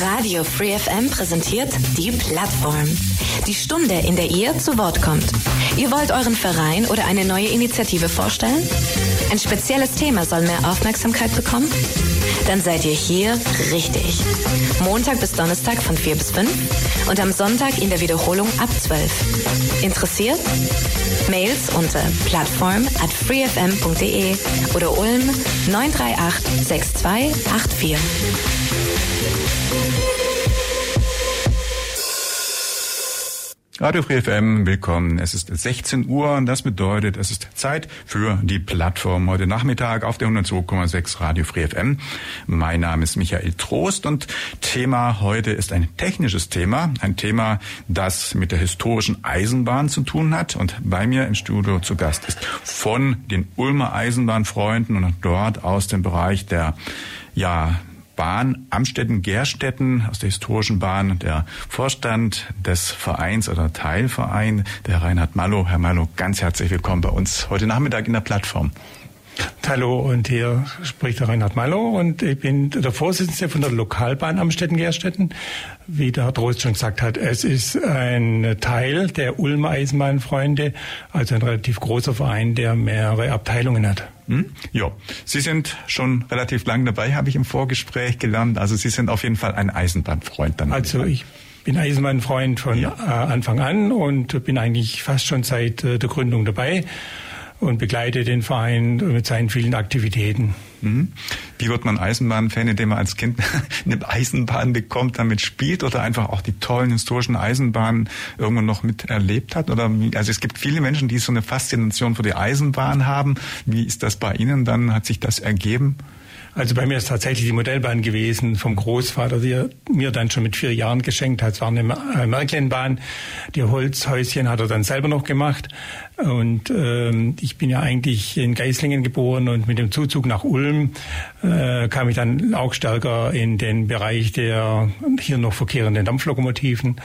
Radio Free FM präsentiert die Plattform. Die Stunde, in der ihr zu Wort kommt. Ihr wollt euren Verein oder eine neue Initiative vorstellen? Ein spezielles Thema soll mehr Aufmerksamkeit bekommen? Dann seid ihr hier richtig. Montag bis Donnerstag von 4 bis 5 und am Sonntag in der Wiederholung ab 12. Interessiert? Mails unter plattform at freefm.de oder Ulm 938 6284. Radio Free FM, willkommen. Es ist 16 Uhr und das bedeutet, es ist Zeit für die Plattform heute Nachmittag auf der 102,6 Radio Free FM. Mein Name ist Michael Trost und Thema heute ist ein technisches Thema, ein Thema, das mit der historischen Eisenbahn zu tun hat und bei mir im Studio zu Gast ist von den Ulmer Eisenbahnfreunden und dort aus dem Bereich der ja, Bahn Amstetten-Gerstetten aus der historischen Bahn, der Vorstand des Vereins oder Teilverein, der Reinhard Mallow. Herr Mallow, ganz herzlich willkommen bei uns heute Nachmittag in der Plattform. Hallo und hier spricht der Reinhard Mallow und ich bin der Vorsitzende von der Lokalbahn Amstetten-Gerstetten. Wie der Herr Trost schon gesagt hat, es ist ein Teil der Ulmer Eisenbahnfreunde, also ein relativ großer Verein, der mehrere Abteilungen hat. Hm? Ja, Sie sind schon relativ lang dabei, habe ich im Vorgespräch gelernt. Also Sie sind auf jeden Fall ein Eisenbahnfreund dann. Also ich bin Eisenbahnfreund von ja. Äh, Anfang an und bin eigentlich fast schon seit äh, der Gründung dabei und begleite den Verein mit seinen vielen Aktivitäten. Mhm. Wie wird man Eisenbahnfan, indem man als Kind eine Eisenbahn bekommt, damit spielt oder einfach auch die tollen historischen Eisenbahnen irgendwo noch miterlebt hat? Oder wie, also es gibt viele Menschen, die so eine Faszination für die Eisenbahn haben. Wie ist das bei Ihnen dann? Hat sich das ergeben? Also bei mir ist tatsächlich die Modellbahn gewesen vom Großvater, die er mir dann schon mit vier Jahren geschenkt hat. Es war eine äh, Märklenbahn. Die Holzhäuschen hat er dann selber noch gemacht. Und ähm, ich bin ja eigentlich in Geislingen geboren und mit dem Zuzug nach Ulm äh, kam ich dann auch stärker in den Bereich der hier noch verkehrenden Dampflokomotiven.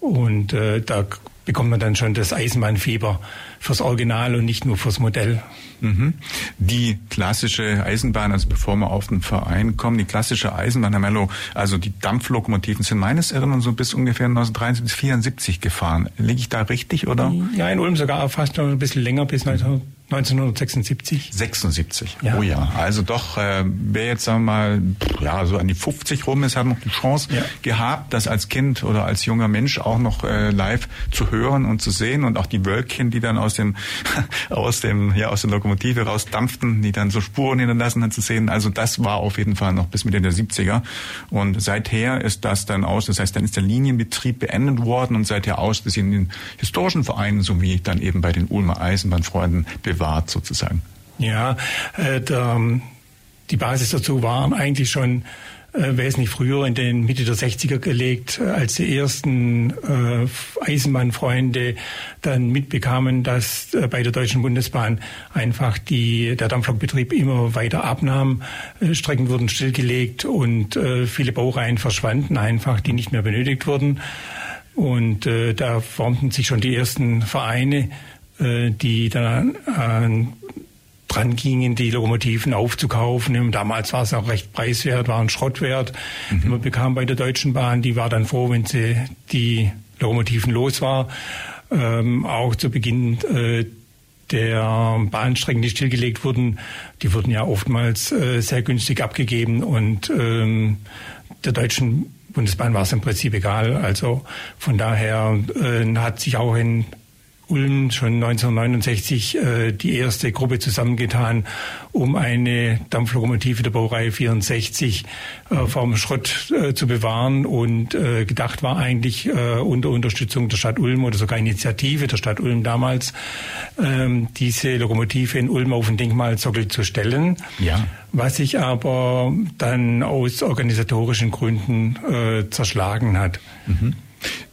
Und äh, da bekommt man dann schon das Eisenbahnfieber fürs Original und nicht nur fürs Modell. Mhm. Die klassische Eisenbahn, also bevor wir auf den Verein kommen, die klassische Eisenbahn, Herr Mello, also die Dampflokomotiven sind meines Erinnerns so bis ungefähr 1973 bis 74 gefahren. Liege ich da richtig, oder? Ja, in Ulm sogar fast noch ein bisschen länger bis 19 1976. 76, ja. oh ja. Also doch, äh, wer jetzt sagen wir mal, ja, so an die 50 rum ist, hat noch die Chance ja. gehabt, das als Kind oder als junger Mensch auch noch äh, live zu hören und zu sehen und auch die Wölkchen, die dann aus dem, aus dem, ja, aus der Lokomotive rausdampften, die dann so Spuren hinterlassen hat zu sehen. Also das war auf jeden Fall noch bis Mitte der 70er. Und seither ist das dann aus, das heißt, dann ist der Linienbetrieb beendet worden und seither aus, dass in den historischen Vereinen sowie dann eben bei den Ulmer Eisenbahnfreunden bewahrt sozusagen. Ja, äh, der, die Basis dazu war eigentlich schon äh, wesentlich früher in den Mitte der 60er gelegt, äh, als die ersten äh, Eisenbahnfreunde dann mitbekamen, dass bei der Deutschen Bundesbahn einfach die, der Dampflokbetrieb immer weiter abnahm. Strecken wurden stillgelegt und viele Baureihen verschwanden einfach, die nicht mehr benötigt wurden. Und da formten sich schon die ersten Vereine, die dann äh, dran gingen, die Lokomotiven aufzukaufen. Und damals war es auch recht preiswert, war ein Schrottwert, mhm. man bekam bei der Deutschen Bahn. Die war dann froh, wenn sie die Lokomotiven los war. Ähm, auch zu Beginn äh, der Bahnstrecken, die stillgelegt wurden, die wurden ja oftmals äh, sehr günstig abgegeben und ähm, der Deutschen Bundesbahn war es im Prinzip egal. Also von daher äh, hat sich auch in Ulm schon 1969 äh, die erste Gruppe zusammengetan, um eine Dampflokomotive der Baureihe 64 äh, vom Schrott äh, zu bewahren. Und äh, gedacht war eigentlich äh, unter Unterstützung der Stadt Ulm oder sogar Initiative der Stadt Ulm damals, ähm, diese Lokomotive in Ulm auf den Denkmalsockel zu stellen. Ja. Was sich aber dann aus organisatorischen Gründen äh, zerschlagen hat. Mhm.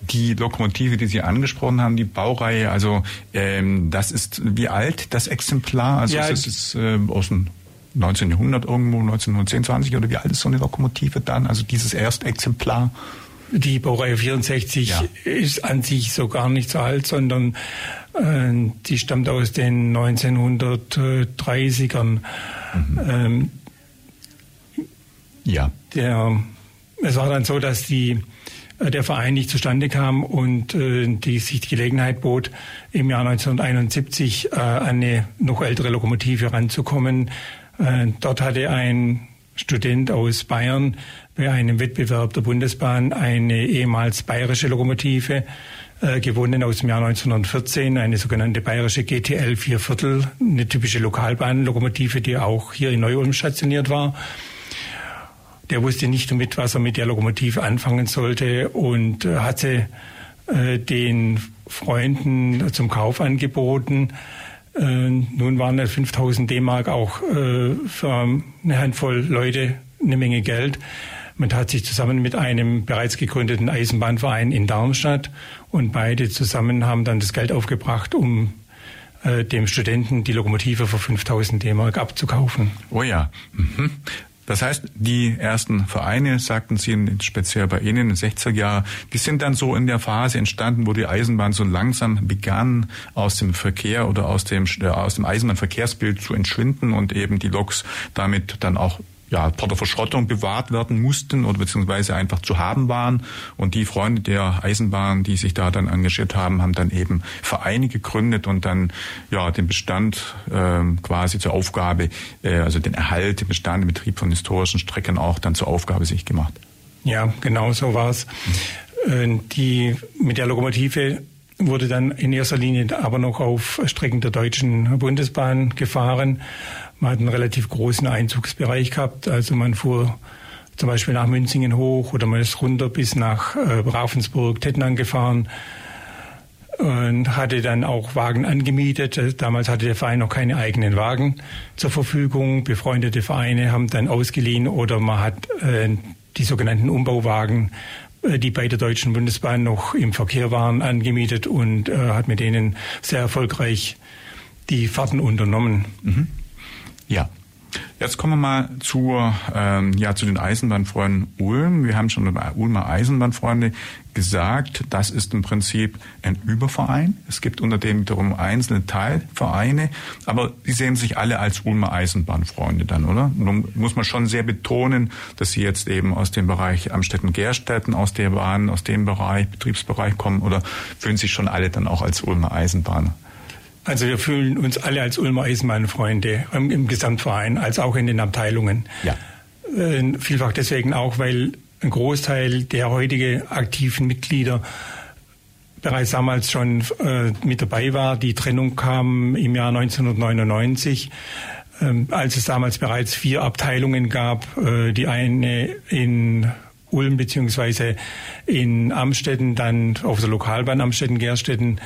Die Lokomotive, die Sie angesprochen haben, die Baureihe, also ähm, das ist wie alt das Exemplar? Also ja, ist es äh, aus dem 19. Jahrhundert irgendwo, 1910, 20 oder wie alt ist so eine Lokomotive dann? Also dieses Erstexemplar? Die Baureihe 64 ja. ist an sich so gar nicht so alt, sondern äh, die stammt aus den 1930ern. Mhm. Ähm, Ja. Der, es war dann so, dass die, der Verein nicht zustande kam und äh, die, sich die Gelegenheit bot, im Jahr 1971 äh, eine noch ältere Lokomotive ranzukommen. Äh, dort hatte ein Student aus Bayern bei einem Wettbewerb der Bundesbahn eine ehemals bayerische Lokomotive äh, gewonnen aus dem Jahr 1914, eine sogenannte bayerische GTL 4 Viertel, eine typische Lokalbahnlokomotive, die auch hier in Neu-Ulm stationiert war. Der wusste nicht damit, was er mit der Lokomotive anfangen sollte und äh, hatte äh, den Freunden zum Kauf angeboten. Äh, nun waren 5000 D-Mark auch für eine Handvoll Leute eine Menge Geld. Man hat sich zusammen mit einem bereits gegründeten Eisenbahnverein in Darmstadt und beide zusammen haben dann das Geld aufgebracht, um dem Studenten die Lokomotive für 5000 D-Mark abzukaufen. Oh ja. Mhm. Das heißt, die ersten Vereine, sagten Sie speziell bei Ihnen in den 60er Jahren, die sind dann so in der Phase entstanden, wo die Eisenbahn so langsam begann, aus dem Verkehr oder aus dem, äh, aus dem Eisenbahnverkehrsbild zu entschwinden und eben die Loks damit dann auch ja, vor der Verschrottung bewahrt werden mussten oder beziehungsweise einfach zu haben waren. Und die Freunde der Eisenbahn, die sich da dann engagiert haben, haben dann eben Vereine gegründet und dann ja den Bestand äh, quasi zur Aufgabe, äh, also den Erhalt, den Bestand, den Betrieb von historischen Strecken auch dann zur Aufgabe sich gemacht. Ja, genau so war es. Die mit der Lokomotive wurde dann in erster Linie aber noch auf Strecken der Deutschen Bundesbahn gefahren. Man hat einen relativ großen Einzugsbereich gehabt. Also man fuhr zum Beispiel nach Münzingen hoch oder man ist runter bis nach äh, Ravensburg, Tettnang gefahren und hatte dann auch Wagen angemietet. Damals hatte der Verein noch keine eigenen Wagen zur Verfügung. Befreundete Vereine haben dann ausgeliehen oder man hat äh, die sogenannten Umbauwagen äh, die bei der Deutschen Bundesbahn noch im Verkehr waren, angemietet und äh, hat mit denen sehr erfolgreich die Fahrten unternommen. Mhm. Ja. Jetzt kommen wir mal zur, ähm, ja, zu den Eisenbahnfreunden Ulm. Wir haben schon über Ulmer Eisenbahnfreunde gesagt, das ist im Prinzip ein Überverein. Es gibt unter dem wiederum einzelne Teilvereine, aber die sehen sich alle als Ulmer Eisenbahnfreunde dann, oder? Nun muss man schon sehr betonen, dass sie jetzt eben aus dem Bereich Amstetten-Gerstetten, aus der Bahn, aus dem Bereich, Betriebsbereich kommen oder fühlen sich schon alle dann auch als Ulmer Eisenbahner? Also wir fühlen uns alle als Ulmer Eisenbahnfreunde im, im Gesamtverein, als auch in den Abteilungen. Ja. Äh, vielfach deswegen auch, weil ein Großteil der heutige aktiven Mitglieder bereits damals schon äh, mit dabei war. Die Trennung kam im Jahr 1999, ähm, als es damals bereits vier Abteilungen gab. Äh, die eine in Ulm beziehungsweise in Amstetten, dann auf der Lokalbahn Amstetten-Gerstetten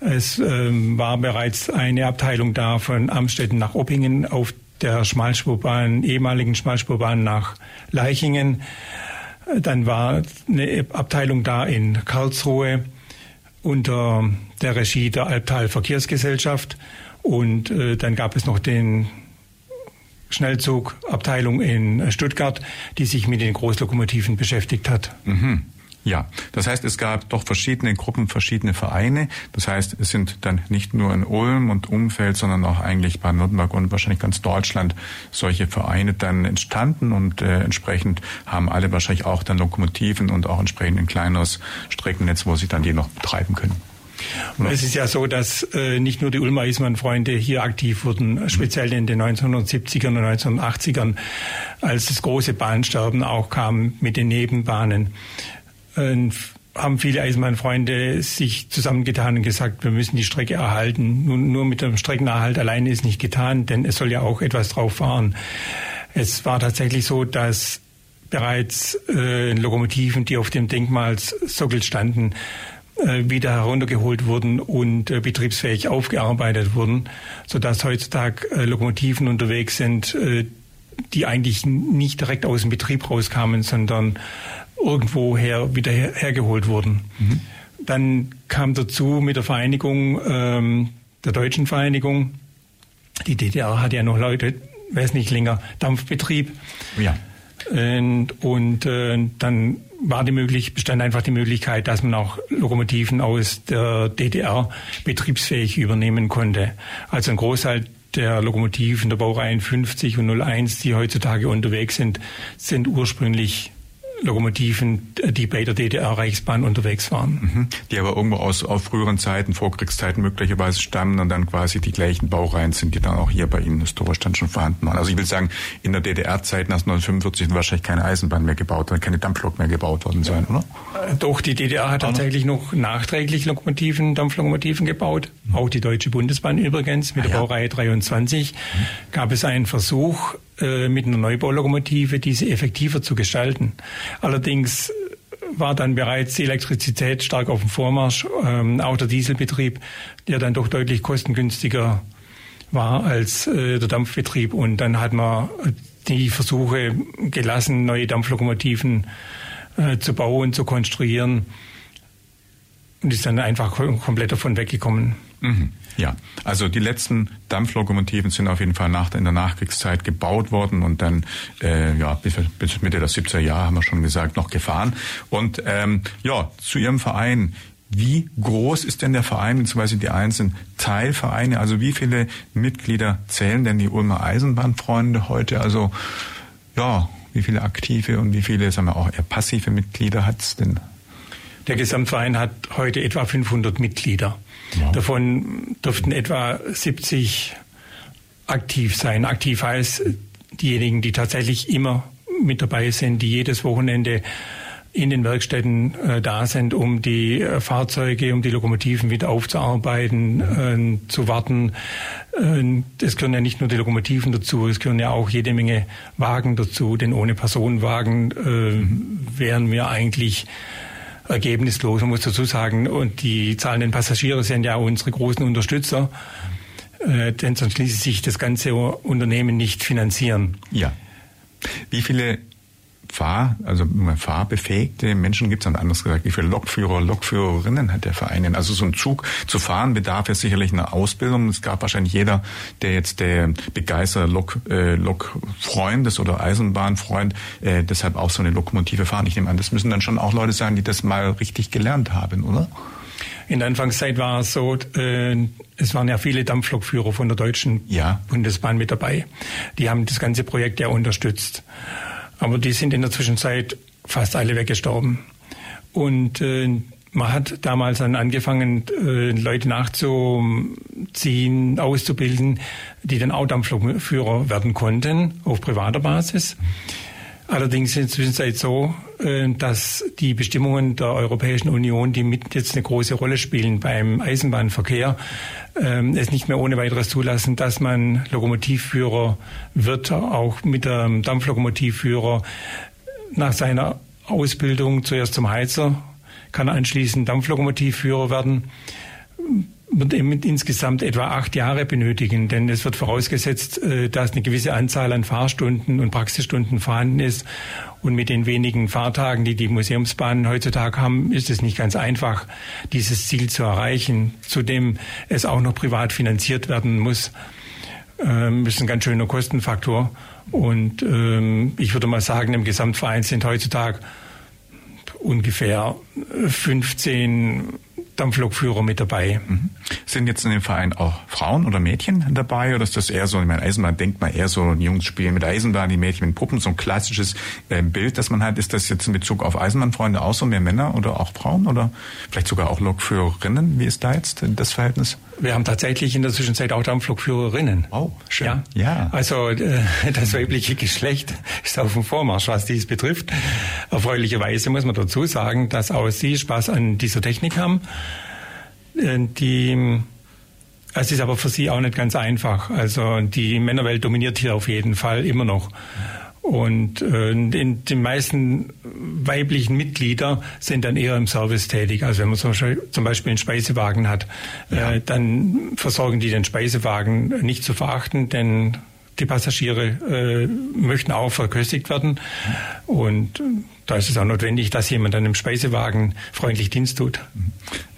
es ähm, war bereits eine Abteilung da von Amstetten nach Oppingen auf der Schmalspurbahn, ehemaligen Schmalspurbahn nach Leichingen. Dann war eine Abteilung da in Karlsruhe unter der Regie der Albtal Verkehrsgesellschaft. Und äh, dann gab es noch den Schnellzugabteilung in Stuttgart, die sich mit den Großlokomotiven beschäftigt hat. Mhm. Ja, das heißt, es gab doch verschiedene Gruppen, verschiedene Vereine. Das heißt, es sind dann nicht nur in Ulm und Umfeld, sondern auch eigentlich Baden-Württemberg und wahrscheinlich ganz Deutschland solche Vereine dann entstanden und äh, entsprechend haben alle wahrscheinlich auch dann Lokomotiven und auch entsprechend ein kleineres Streckennetz, wo sie dann die noch betreiben können. Und es ist ja so, dass äh, nicht nur die Ulmer Eismann-Freunde hier aktiv wurden, speziell in den 1970ern und 1980ern, als das große Bahnsterben auch kam mit den Nebenbahnen haben viele Eisenbahnfreunde sich zusammengetan und gesagt, wir müssen die Strecke erhalten. Nun, nur mit dem Streckenerhalt alleine ist nicht getan, denn es soll ja auch etwas drauf fahren. Es war tatsächlich so, dass bereits äh, Lokomotiven, die auf dem Denkmalssockel standen, äh, wieder heruntergeholt wurden und äh, betriebsfähig aufgearbeitet wurden, sodass heutzutage äh, Lokomotiven unterwegs sind, äh, die eigentlich nicht direkt aus dem Betrieb rauskamen, sondern irgendwoher wieder her, hergeholt wurden. Mhm. Dann kam dazu mit der Vereinigung, ähm, der deutschen Vereinigung, die DDR hat ja noch Leute, wesentlich länger Dampfbetrieb. Ja. Und, und äh, dann war die möglich, bestand einfach die Möglichkeit, dass man auch Lokomotiven aus der DDR betriebsfähig übernehmen konnte. Also ein Großteil der Lokomotiven der Baureihen 50 und 01, die heutzutage unterwegs sind, sind ursprünglich Lokomotiven, die bei der DDR-Reichsbahn unterwegs waren. Mhm. Die aber irgendwo aus, aus früheren Zeiten, Vorkriegszeiten möglicherweise stammen und dann quasi die gleichen Baureihen sind, die dann auch hier bei Ihnen historisch dann schon vorhanden waren. Also ich will sagen, in der DDR-Zeit nach 1945 sind wahrscheinlich keine Eisenbahn mehr gebaut oder keine Dampflok mehr gebaut worden sein, oder? Äh, doch, die DDR hat tatsächlich noch nachträglich Lokomotiven, Dampflokomotiven gebaut. Auch die Deutsche Bundesbahn übrigens mit ah, der. Baureihe 23 mhm. gab es einen Versuch, äh, mit einer Neubaulukomotive diese effektiver zu gestalten. Allerdings war dann bereits die Elektrizität stark auf dem Vormarsch, ähm, auch der Dieselbetrieb, der dann doch deutlich kostengünstiger war als äh, der Dampfbetrieb. Und dann hat man die Versuche gelassen, neue Dampflokomotiven äh, zu bauen, zu konstruieren und ist dann einfach komplett davon weggekommen. Mhm. Ja, also die letzten Dampflokomotiven sind auf jeden Fall nach, in der Nachkriegszeit gebaut worden und dann äh, ja bis, bis Mitte der 70er Jahre haben wir schon gesagt noch gefahren. Und ähm, ja, zu Ihrem Verein. Wie groß ist denn der Verein bzw. die einzelnen Teilvereine? Also wie viele Mitglieder zählen denn die Ulmer Eisenbahnfreunde heute? Also ja, wie viele aktive und wie viele, sagen wir auch eher passive Mitglieder hat es denn? Der Gesamtverein hat heute etwa 500 Mitglieder. Davon dürften etwa 70 aktiv sein. Aktiv heißt diejenigen, die tatsächlich immer mit dabei sind, die jedes Wochenende in den Werkstätten äh, da sind, um die äh, Fahrzeuge, um die Lokomotiven wieder aufzuarbeiten, äh, zu warten. Äh, es gehören ja nicht nur die Lokomotiven dazu, es gehören ja auch jede Menge Wagen dazu, denn ohne Personenwagen äh, wären wir eigentlich ergebnislos. Man muss dazu sagen, und die zahlenden Passagiere sind ja unsere großen Unterstützer, äh, denn sonst ließe sich das ganze Unternehmen nicht finanzieren. Ja. Wie viele Fahr, also fahrbefähigte Menschen gibt es dann anders gesagt. Wie viele Lokführer, Lokführerinnen hat der Verein denn? Also so ein Zug zu fahren bedarf ja sicherlich einer Ausbildung. Es gab wahrscheinlich jeder, der jetzt der begeisterte Lok, äh, Lokfreund ist oder Eisenbahnfreund, äh, deshalb auch so eine Lokomotive fahren. Ich nehme an, das müssen dann schon auch Leute sein, die das mal richtig gelernt haben, oder? In der Anfangszeit war es so, äh, es waren ja viele Dampflokführer von der Deutschen ja. Bundesbahn mit dabei. Die haben das ganze Projekt ja unterstützt. Aber die sind in der Zwischenzeit fast alle weggestorben. Und äh, man hat damals dann angefangen, äh, Leute nachzuziehen, auszubilden, die dann auch Dampflokführer werden konnten auf privater Basis. Allerdings ist es in der Zwischenzeit so, äh, dass die Bestimmungen der Europäischen Union, die mit jetzt eine große Rolle spielen beim Eisenbahnverkehr, ähm, es nicht mehr ohne weiteres zulassen, dass man Lokomotivführer wird, auch mit dem Dampflokomotivführer. Nach seiner Ausbildung zuerst zum Heizer, kann anschließend Dampflokomotivführer werden wird insgesamt etwa acht Jahre benötigen, denn es wird vorausgesetzt, äh, dass eine gewisse Anzahl an Fahrstunden und Praxisstunden vorhanden ist. Und mit den wenigen Fahrtagen, die die Museumsbahnen heutzutage haben, ist es nicht ganz einfach, dieses Ziel zu erreichen. Zudem es auch noch privat finanziert werden muss, ähm, ist ein ganz schöner Kostenfaktor. Und ähm, ich würde mal sagen, im Gesamtverein sind heutzutage ungefähr 15 Dampflokführer mit dabei. Mhm. Sind jetzt in dem Verein auch Frauen oder Mädchen dabei oder ist das eher so, ich meine, Eisenbahn denkt man eher so, die Jungs spielen mit Eisenbahn, die Mädchen mit Puppen, so ein klassisches äh, Bild, das man hat. Ist das jetzt in Bezug auf Eisenbahnfreunde auch so mehr Männer oder auch Frauen oder vielleicht sogar auch Lokführerinnen? Wie ist da jetzt das Verhältnis? Wir haben tatsächlich in der Zwischenzeit auch Dampflokführerinnen. Oh, schön. Ja. ja. Also äh, das weibliche Geschlecht ist auf dem Vormarsch, was dies betrifft. Erfreulicherweise muss man dazu sagen, dass auch sie Spaß an dieser Technik haben. Äh, die es ist aber für sie auch nicht ganz einfach. Also die Männerwelt dominiert hier auf jeden Fall immer noch. Und äh, in den meisten weiblichen Mitglieder sind dann eher im Service tätig. Also wenn man zum Beispiel einen Speisewagen hat, ja. äh, dann versorgen die den Speisewagen nicht zu verachten, denn die Passagiere äh, möchten auch verköstigt werden. Und da ist es auch notwendig, dass jemand dann im Speisewagen freundlich Dienst tut.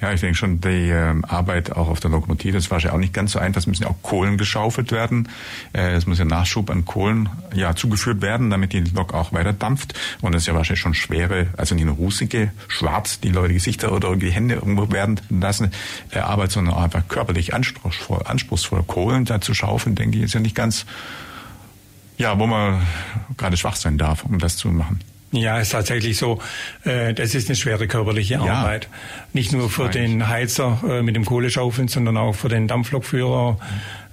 Ja, ich denke schon, die äh, Arbeit auch auf der Lokomotive, war wahrscheinlich auch nicht ganz so einfach. Es müssen ja auch Kohlen geschaufelt werden. Äh, es muss ja Nachschub an Kohlen ja zugeführt werden, damit die Lok auch weiter dampft. Und das ist ja wahrscheinlich schon schwere, also nicht eine rußige, schwarz, die Leute Gesichter oder die Hände irgendwo werden lassen, äh, Arbeit, sondern auch einfach körperlich anspruchsvoll, anspruchsvoll Kohlen da zu schaufeln, denke ich, ist ja nicht ganz, ja, wo man gerade schwach sein darf, um das zu machen. Ja, ist tatsächlich so. Äh, das ist eine schwere körperliche ja. Arbeit. Nicht nur für den Heizer äh, mit dem Kohleschaufeln, sondern auch für den Dampflokführer.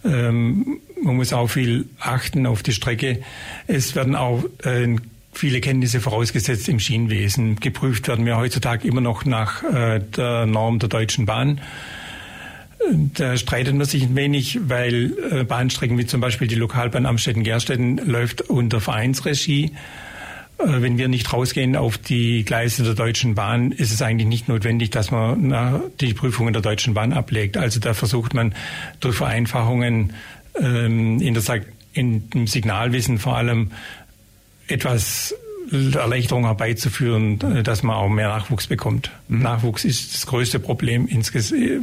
Mhm. Man muss auch viel achten auf die Strecke. Es werden auch äh, viele Kenntnisse vorausgesetzt im Schienenwesen. Geprüft werden wir heutzutage immer noch nach der Norm der Deutschen Bahn. Da streitet man sich ein wenig, weil Bahnstrecken wie zum Beispiel die Lokalbahn Amstetten-Gerstetten läuft unter Vereinsregie. Äh, wenn wir nicht rausgehen auf die Gleise der Deutschen Bahn, ist es eigentlich nicht notwendig, dass man die Prüfungen der Deutschen Bahn ablegt. Also da versucht man durch Vereinfachungen ähm, in, der, in dem Signalwissen vor allem etwas Erleichterung herbeizuführen, äh, dass man auch mehr Nachwuchs bekommt. Mhm. Nachwuchs ist das größte Problem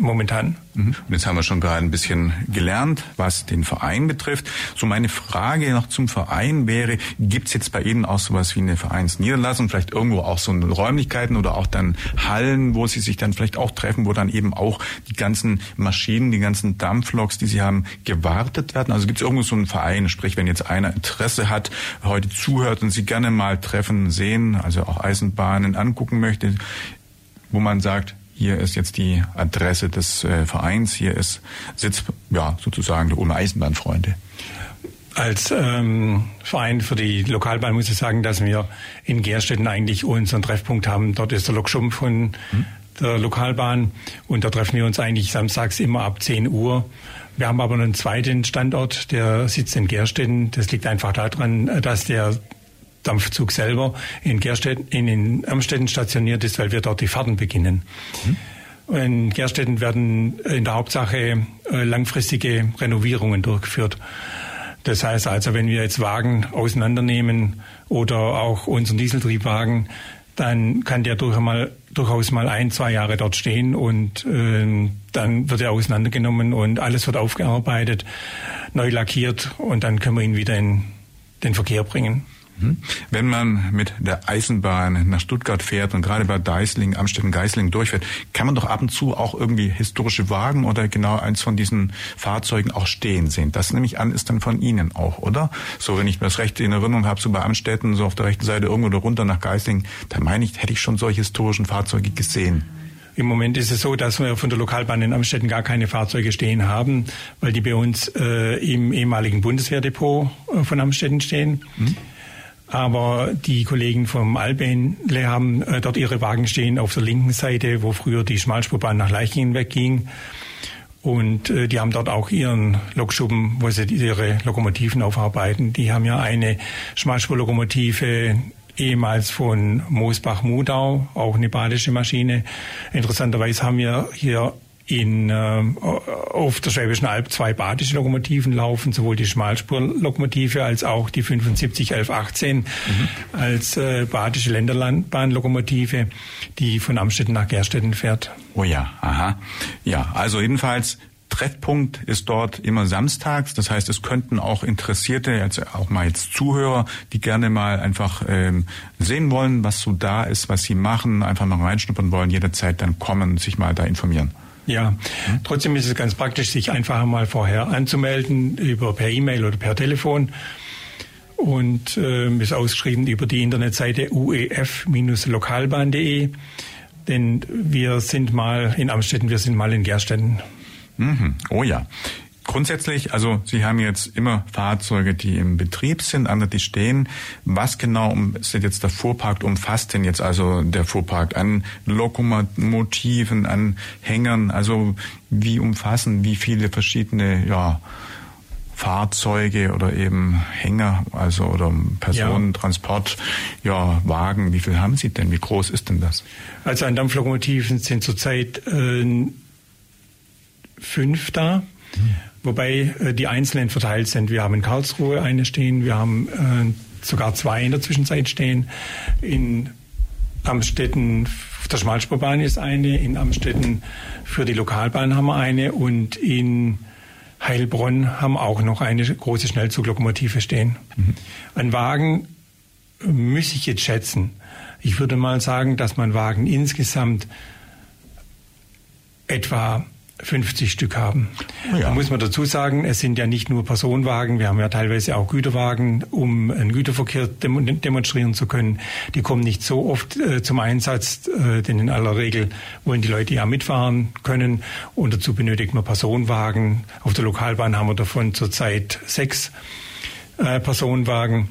momentan. Mhm. Und jetzt haben wir schon gerade ein bisschen gelernt, was den Verein betrifft. So meine Frage noch zum Verein wäre, gibt es jetzt bei Ihnen auch sowas wie eine Vereinsniederlassung, vielleicht irgendwo auch so Räumlichkeiten oder auch dann Hallen, wo Sie sich dann vielleicht auch treffen, wo dann eben auch die ganzen Maschinen, die ganzen Dampfloks, die Sie haben, gewartet werden? Also gibt es irgendwo so einen Verein, sprich, wenn jetzt einer Interesse hat, heute zuhört und Sie gerne mal treffen, sehen, also auch Eisenbahnen angucken möchte, wo man sagt, hier ist jetzt die Adresse des äh, Vereins, hier ist Sitz, ja, sozusagen der Ulmer Eisenbahnfreunde. Als ähm, Verein für die Lokalbahn muss ich sagen, dass wir in Gerstetten eigentlich unseren Treffpunkt haben. Dort ist der Lokschum von hm. der Lokalbahn und da treffen wir uns eigentlich samstags immer ab 10 Uhr. Wir haben aber einen zweiten Standort, der sitzt in Gerstetten. Das liegt einfach daran, dass der Dampfzug selber in, Gerstetten, in, in Amstetten stationiert ist, weil wir dort die Fahrten beginnen. Mhm. In Gerstetten werden in der Hauptsache äh, langfristige Renovierungen durchgeführt. Das heißt also, wenn wir jetzt Wagen auseinandernehmen oder auch unseren Dieseltriebwagen, dann kann der durch mal, durchaus mal ein, zwei Jahre dort stehen und äh, dann wird er auseinandergenommen und alles wird aufgearbeitet, neu lackiert und dann können wir ihn wieder in den Verkehr bringen. Mhm. Wenn man mit der Eisenbahn nach Stuttgart fährt und gerade bei Deisling, Amstetten-Geisling durchfährt, kann man doch ab und zu auch irgendwie historische Wagen oder genau eins von diesen Fahrzeugen auch stehen sehen. Das nehme ich an, ist dann von Ihnen auch, oder? So, wenn ich das recht in Erinnerung habe, so bei Amstetten, so auf der rechten Seite irgendwo runter nach Geisling, da meine ich, hätte ich schon solche historischen Fahrzeuge gesehen. Im Moment ist es so, dass wir von der Lokalbahn in Amstetten gar keine Fahrzeuge stehen haben, weil die bei uns äh, im ehemaligen Bundeswehrdepot äh, von Amstetten stehen. Mhm. Aber die Kollegen vom Albenle haben äh, dort ihre Wagen stehen auf der linken Seite, wo früher die Schmalspurbahn nach Leichingen wegging. Und äh, die haben dort auch ihren Lokschuppen, wo sie ihre Lokomotiven aufarbeiten. Die haben ja eine Schmalspurlokomotive ehemals von Moosbach-Mudau, auch eine badische Maschine. Interessanterweise haben wir hier in, äh, auf der Schwäbischen Alb zwei badische Lokomotiven laufen, sowohl die Schmalspurlokomotive als auch die 75 1118 mhm. als äh, badische Länderbahnlokomotive, die von Amstetten nach Gerstetten fährt. Oh ja, aha. Ja, also jedenfalls Treffpunkt ist dort immer samstags. Das heißt, es könnten auch Interessierte, jetzt auch mal jetzt Zuhörer, die gerne mal einfach ähm, sehen wollen, was so da ist, was sie machen, einfach mal reinschnuppern wollen, jederzeit dann kommen, sich mal da informieren. Ja, trotzdem ist es ganz praktisch, sich einfach mal vorher anzumelden, über per E-Mail oder per Telefon. Und äh, ist ausgeschrieben über die Internetseite uef-lokalbahn.de. Denn wir sind mal in Amstetten, wir sind mal in Gerstetten. Mhm. Oh ja. Grundsätzlich, also Sie haben jetzt immer Fahrzeuge, die im Betrieb sind, andere, die stehen. Was genau sind jetzt der Fuhrpark umfasst denn jetzt also der Fuhrpark an Lokomotiven, an Hängern? Also wie umfassen, wie viele verschiedene, ja, Fahrzeuge oder eben Hänger, also oder Personentransport, ja. ja, Wagen, wie viel haben Sie denn? Wie groß ist denn das? Also an Dampflokomotiven sind zurzeit äh, fünf da. Hm. Wobei äh, die einzelnen verteilt sind. Wir haben in Karlsruhe eine stehen, wir haben äh, sogar zwei in der Zwischenzeit stehen. In Amstetten auf der Schmalspurbahn ist eine, in Amstetten für die Lokalbahn haben wir eine und in Heilbronn haben auch noch eine große Schnellzuglokomotive stehen. Mhm. Ein Wagen muss ich jetzt schätzen. Ich würde mal sagen, dass man Wagen insgesamt etwa 50 Stück haben. Ja. Da muss man dazu sagen, es sind ja nicht nur Personenwagen, wir haben ja teilweise auch Güterwagen, um einen Güterverkehr demonstrieren zu können. Die kommen nicht so oft äh, zum Einsatz, äh, denn in aller Regel wollen die Leute ja mitfahren können und dazu benötigt man Personenwagen. Auf der Lokalbahn haben wir davon zurzeit sechs äh, Personenwagen.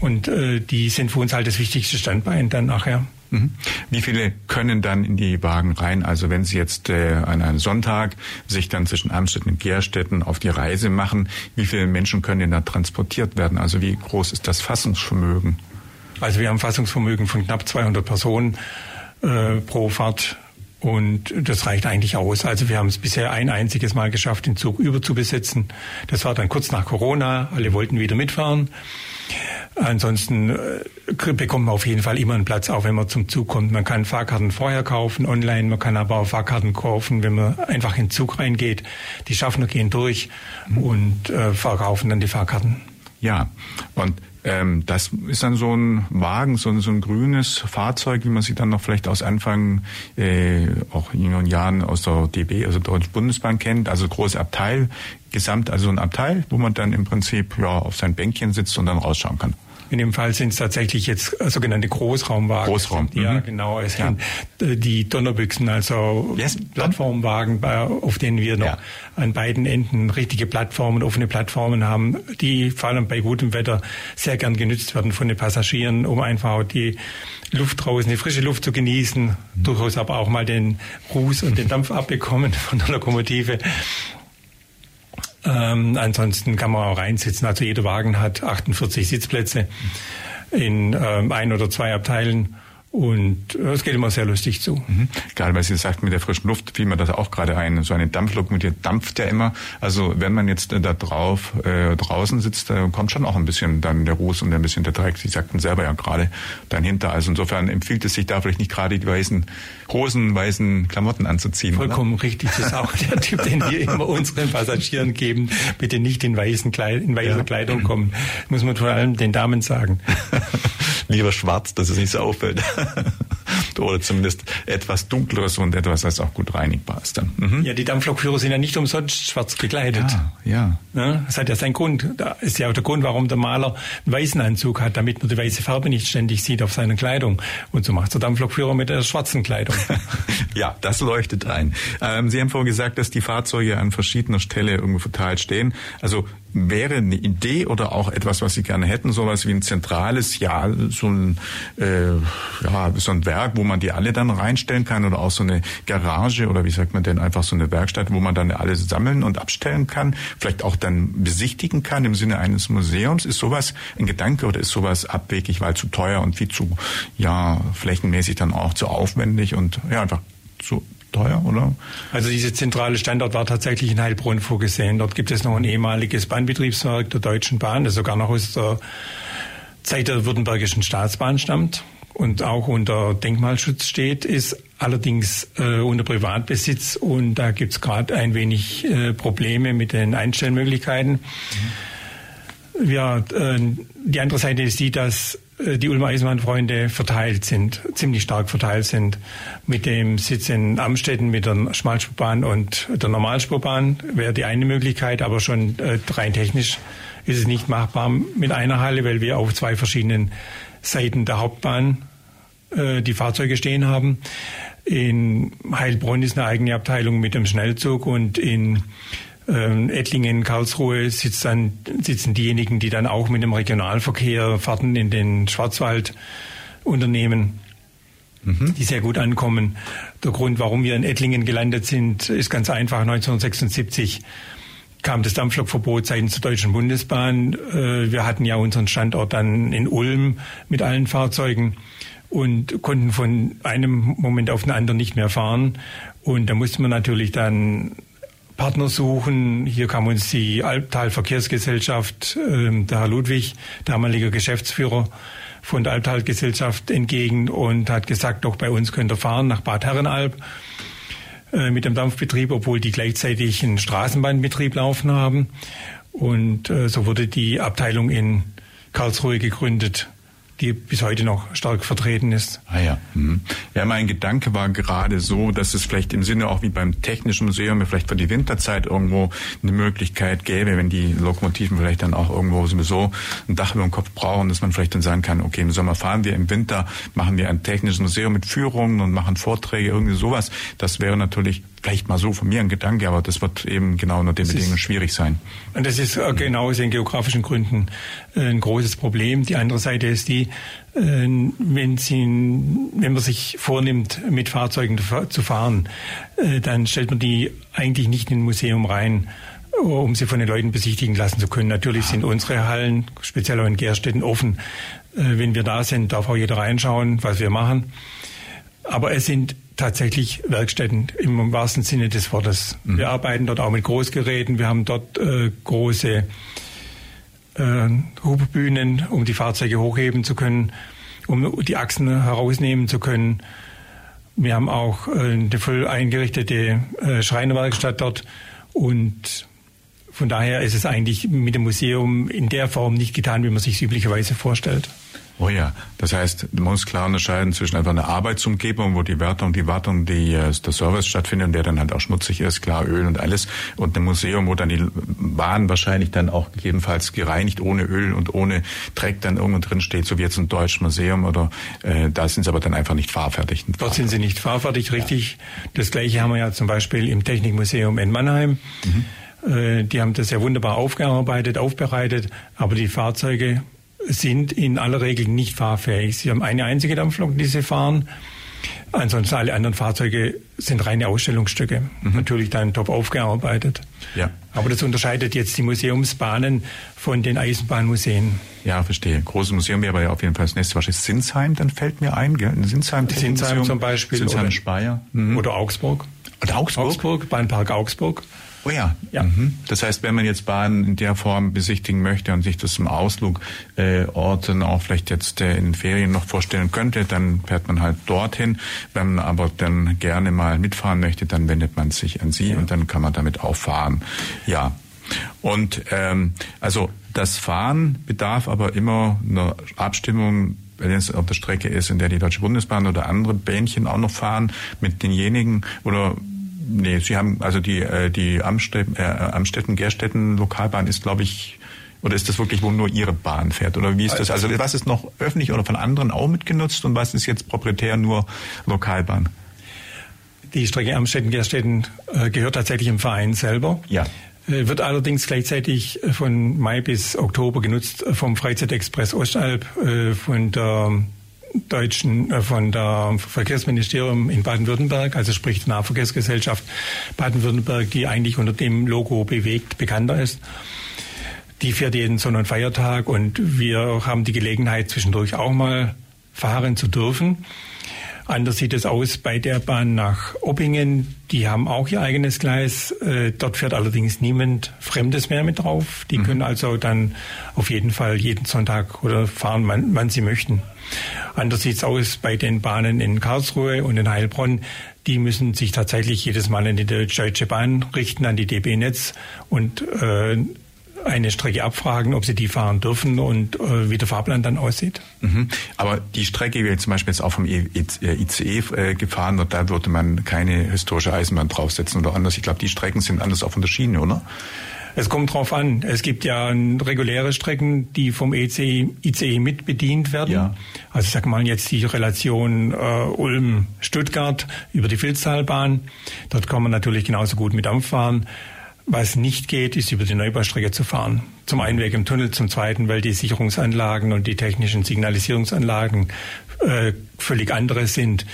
Und äh, die sind für uns halt das wichtigste Standbein dann nachher. Mhm. Wie viele können dann in die Wagen rein? Also wenn Sie jetzt äh, an einem Sonntag sich dann zwischen Amstetten und Gerstetten auf die Reise machen, wie viele Menschen können denn da transportiert werden? Also wie groß ist das Fassungsvermögen? Also wir haben Fassungsvermögen von knapp 200 Personen äh, pro Fahrt und das reicht eigentlich aus. Also wir haben es bisher ein einziges Mal geschafft, den Zug überzubesetzen. Das war dann kurz nach Corona. Alle wollten wieder mitfahren. Ansonsten äh, bekommt man auf jeden Fall immer einen Platz, auch wenn man zum Zug kommt. Man kann Fahrkarten vorher kaufen, online. Man kann aber auch Fahrkarten kaufen, wenn man einfach in den Zug reingeht. Die Schaffner gehen durch mhm. und äh, verkaufen dann die Fahrkarten. Ja, und ähm, das ist dann so ein Wagen, so, so ein grünes Fahrzeug, wie man sie dann noch vielleicht aus Anfang, äh, auch in jüngeren Jahren aus der DB, also Deutsche Bundesbahn kennt, also große Abteil, gesamt, also ein Abteil, wo man dann im Prinzip ja auf sein Bänkchen sitzt und dann rausschauen kann. In dem Fall sind es tatsächlich jetzt äh, sogenannte Großraumwagen. Großraum. Sind, ja, mhm. genau. Es ja. sind äh, die Donnerbüchsen, also yes. Plattformwagen, auf denen wir noch ja. an beiden Enden richtige Plattformen, offene Plattformen haben, die vor allem bei gutem Wetter sehr gern genützt werden von den Passagieren, um einfach die Luft draußen, die frische Luft zu genießen, mhm. durchaus aber auch mal den Ruß und den Dampf abbekommen von der Lokomotive. Ähm, ansonsten kann man auch reinsitzen. Also jeder Wagen hat 48 Sitzplätze in ähm, ein oder zwei Abteilen. Und äh, es geht immer sehr lustig zu. Mhm. Gerade weil Sie sagt, mit der frischen Luft fiel mir das auch gerade ein. So eine Dampflokomotive dampft ja immer. Also wenn man jetzt äh, da drauf äh, draußen sitzt, da kommt schon auch ein bisschen dann der Ruß und ein bisschen der Dreck. Sie sagten selber ja gerade dahinter. Also insofern empfiehlt es sich da vielleicht nicht gerade die weißen Hosen, weißen Klamotten anzuziehen. Vollkommen oder? richtig. Das ist auch der Typ, den wir immer unseren Passagieren geben. Bitte nicht in, weißen Kleid in weißer ja. Kleidung kommen. Muss man vor allem den Damen sagen. Lieber schwarz, dass es nicht so auffällt. Oder zumindest etwas dunkleres und etwas, das auch gut reinigbar ist dann. Mhm. Ja, die Dampflokführer sind ja nicht umsonst schwarz gekleidet. Ja, ja. ja. Das hat ja seinen Grund. Da ist ja auch der Grund, warum der Maler einen weißen Anzug hat, damit man die weiße Farbe nicht ständig sieht auf seiner Kleidung. Und so macht der Dampflokführer mit der schwarzen Kleidung. ja, das leuchtet ein. Ähm, Sie haben vorhin gesagt, dass die Fahrzeuge an verschiedener Stelle irgendwo verteilt stehen. Also wäre eine Idee oder auch etwas, was Sie gerne hätten, sowas wie ein zentrales, ja, so ein, äh, ja, so ein Werk, wo man die alle dann reinstellen kann oder auch so eine Garage oder wie sagt man denn, einfach so eine Werkstatt, wo man dann alle sammeln und abstellen kann, vielleicht auch dann besichtigen kann im Sinne eines Museums. Ist sowas ein Gedanke oder ist sowas abwegig, weil zu teuer und viel zu, ja, flächenmäßig dann auch zu aufwendig und ja, einfach zu teuer, oder? Also dieser zentrale Standort war tatsächlich in Heilbronn vorgesehen. Dort gibt es noch ein ehemaliges Bahnbetriebswerk der Deutschen Bahn, das sogar noch aus der Zeit der Württembergischen Staatsbahn stammt und auch unter Denkmalschutz steht, ist allerdings äh, unter Privatbesitz und da gibt es gerade ein wenig äh, Probleme mit den Einstellmöglichkeiten. Mhm. Ja, äh, die andere Seite ist die, dass die Ulmer Eisenbahnfreunde verteilt sind, ziemlich stark verteilt sind. Mit dem Sitz in Amstetten mit der Schmalspurbahn und der Normalspurbahn wäre die eine Möglichkeit, aber schon äh, rein technisch ist es nicht machbar mit einer Halle, weil wir auf zwei verschiedenen Seiten der Hauptbahn äh, die Fahrzeuge stehen haben. In Heilbronn ist eine eigene Abteilung mit dem Schnellzug und in ähm, Ettlingen, Karlsruhe sitzt dann, sitzen diejenigen, die dann auch mit dem Regionalverkehr Fahrten in den Schwarzwald unternehmen, mhm. die sehr gut ankommen. Der Grund, warum wir in Ettlingen gelandet sind, ist ganz einfach. 1976 kam das Dampflokverbot seitens der Deutschen Bundesbahn. Äh, wir hatten ja unseren Standort dann in Ulm mit allen Fahrzeugen und konnten von einem Moment auf den anderen nicht mehr fahren. Und da musste man natürlich dann Partner suchen. Hier kam uns die Albtal Verkehrsgesellschaft, äh, der Herr Ludwig, damaliger Geschäftsführer von der Albtal Gesellschaft entgegen und hat gesagt, doch bei uns könnt ihr fahren nach Bad Herrenalb äh, mit dem Dampfbetrieb, obwohl die gleichzeitig einen Straßenbahnbetrieb laufen haben. Und äh, so wurde die Abteilung in Karlsruhe gegründet die bis heute noch stark vertreten ist. Ah ja. Mhm. Ja, mein Gedanke war gerade so, dass es vielleicht im Sinne auch wie beim Technischen Museum vielleicht für die Winterzeit irgendwo eine Möglichkeit gäbe, wenn die Lokomotiven vielleicht dann auch irgendwo sowieso ein Dach über dem Kopf brauchen, dass man vielleicht dann sagen kann, okay, im Sommer fahren wir, im Winter machen wir ein technisches Museum mit Führungen und machen Vorträge, irgendwie sowas. Das wäre natürlich vielleicht mal so von mir ein Gedanke, aber das wird eben genau unter den das Bedingungen ist, schwierig sein. Und das ist äh, genau aus den geografischen Gründen äh, ein großes Problem. Die andere Seite ist die, äh, wenn, Sie, wenn man sich vornimmt, mit Fahrzeugen zu fahren, dann stellt man die eigentlich nicht in ein Museum rein um sie von den Leuten besichtigen lassen zu können. Natürlich sind unsere Hallen, speziell auch in Gerstetten, offen. Wenn wir da sind, darf auch jeder reinschauen, was wir machen. Aber es sind tatsächlich Werkstätten im wahrsten Sinne des Wortes. Mhm. Wir arbeiten dort auch mit Großgeräten. Wir haben dort äh, große äh, Hubbühnen, um die Fahrzeuge hochheben zu können, um die Achsen herausnehmen zu können. Wir haben auch äh, eine voll eingerichtete äh, Schreinerwerkstatt dort und von daher ist es eigentlich mit dem Museum in der Form nicht getan, wie man sich üblicherweise vorstellt. Oh ja, das heißt, man muss klar unterscheiden zwischen einfach einer Arbeitsumgebung, wo die Wärtung, die Wartung, die, äh, der Service stattfindet, der dann halt auch schmutzig ist, klar Öl und alles, und einem Museum, wo dann die Bahn wahrscheinlich dann auch gegebenenfalls gereinigt, ohne Öl und ohne Dreck dann irgendwo drin steht, so wie jetzt ein deutsches Museum oder äh, da sind sie aber dann einfach nicht fahrfertig. Dort sind sie nicht fahrfertig, richtig. Ja. Das gleiche haben wir ja zum Beispiel im Technikmuseum in Mannheim. Mhm. Äh, die haben das ja wunderbar aufgearbeitet, aufbereitet, aber die Fahrzeuge sind in aller Regel nicht fahrfähig. Sie haben eine einzige Dampflok, die sie fahren. Ansonsten alle anderen Fahrzeuge sind reine Ausstellungsstücke. Mhm. Natürlich dann top aufgearbeitet. Ja. Aber das unterscheidet jetzt die Museumsbahnen von den Eisenbahnmuseen. Ja, verstehe. Großes Museum wäre aber ja auf jeden Fall das nächste wahrscheinlich Sinsheim, dann fällt mir ein, gell? Sinsheim, Sinsheim zum Beispiel. Sinsheim oder, Speyer. Mhm. Oder Augsburg. Oder Augsburg? Augsburg, Bahnpark Augsburg. Oh ja. ja. Mhm. Das heißt, wenn man jetzt Bahnen in der Form besichtigen möchte und sich das im Ausflug äh, Orten auch vielleicht jetzt äh, in Ferien noch vorstellen könnte, dann fährt man halt dorthin. Wenn man aber dann gerne mal mitfahren möchte, dann wendet man sich an Sie ja. und dann kann man damit auch fahren. Ja. Und ähm, also das Fahren bedarf aber immer einer Abstimmung wenn es auf der Strecke ist, in der die Deutsche Bundesbahn oder andere Bähnchen auch noch fahren, mit denjenigen oder Nee, Sie haben also die äh, die Amstetten, äh, Amstetten Gerstetten Lokalbahn ist, glaube ich, oder ist das wirklich, wo nur Ihre Bahn fährt? Oder wie ist das? Also was ist noch öffentlich oder von anderen auch mitgenutzt und was ist jetzt proprietär nur Lokalbahn? Die Strecke Amstetten-Gerstetten äh, gehört tatsächlich im Verein selber. Ja. Wird allerdings gleichzeitig von Mai bis Oktober genutzt vom Freizeitexpress Ostalb, von der deutschen, äh, von der Verkehrsministerium in Baden-Württemberg, also sprich der Nahverkehrsgesellschaft Baden-Württemberg, die eigentlich unter dem Logo bewegt bekannter ist. Die fährt jeden Sonn- und Feiertag und wir haben die Gelegenheit, zwischendurch auch mal fahren zu dürfen. Anders sieht es aus bei der Bahn nach Oppingen. Die haben auch ihr eigenes Gleis. Äh, dort fährt allerdings niemand Fremdes mehr mit drauf. Die mhm. können also dann auf jeden Fall jeden Sonntag oder fahren, wann, wann sie möchten. Anders sieht es aus bei den Bahnen in Karlsruhe und in Heilbronn. Die müssen sich tatsächlich jedes Mal an die Deutsche Bahn richten, an die DB Netz und äh, eine Strecke abfragen, ob sie die fahren dürfen und äh, wie der Fahrplan dann aussieht. Mhm. Aber die Strecke, die zum Beispiel jetzt auch vom ICE äh, gefahren wird, da würde man keine historische Eisenbahn draufsetzen oder anders. Ich glaube, die Strecken sind anders auch von der Schiene, oder? Es kommt drauf an. Es gibt ja reguläre Strecken, die vom ICE, ICE mit bedient werden. Ja. Also ich sag mal jetzt die Relation äh, Ulm-Stuttgart über die Filztalbahn. Dort kann man natürlich genauso gut mit Dampf fahren. Was nicht geht, ist über die Neubaustrecke zu fahren. Zum einen wegen im Tunnel, zum zweiten, weil die Sicherungsanlagen und die technischen Signalisierungsanlagen äh, völlig andere sind.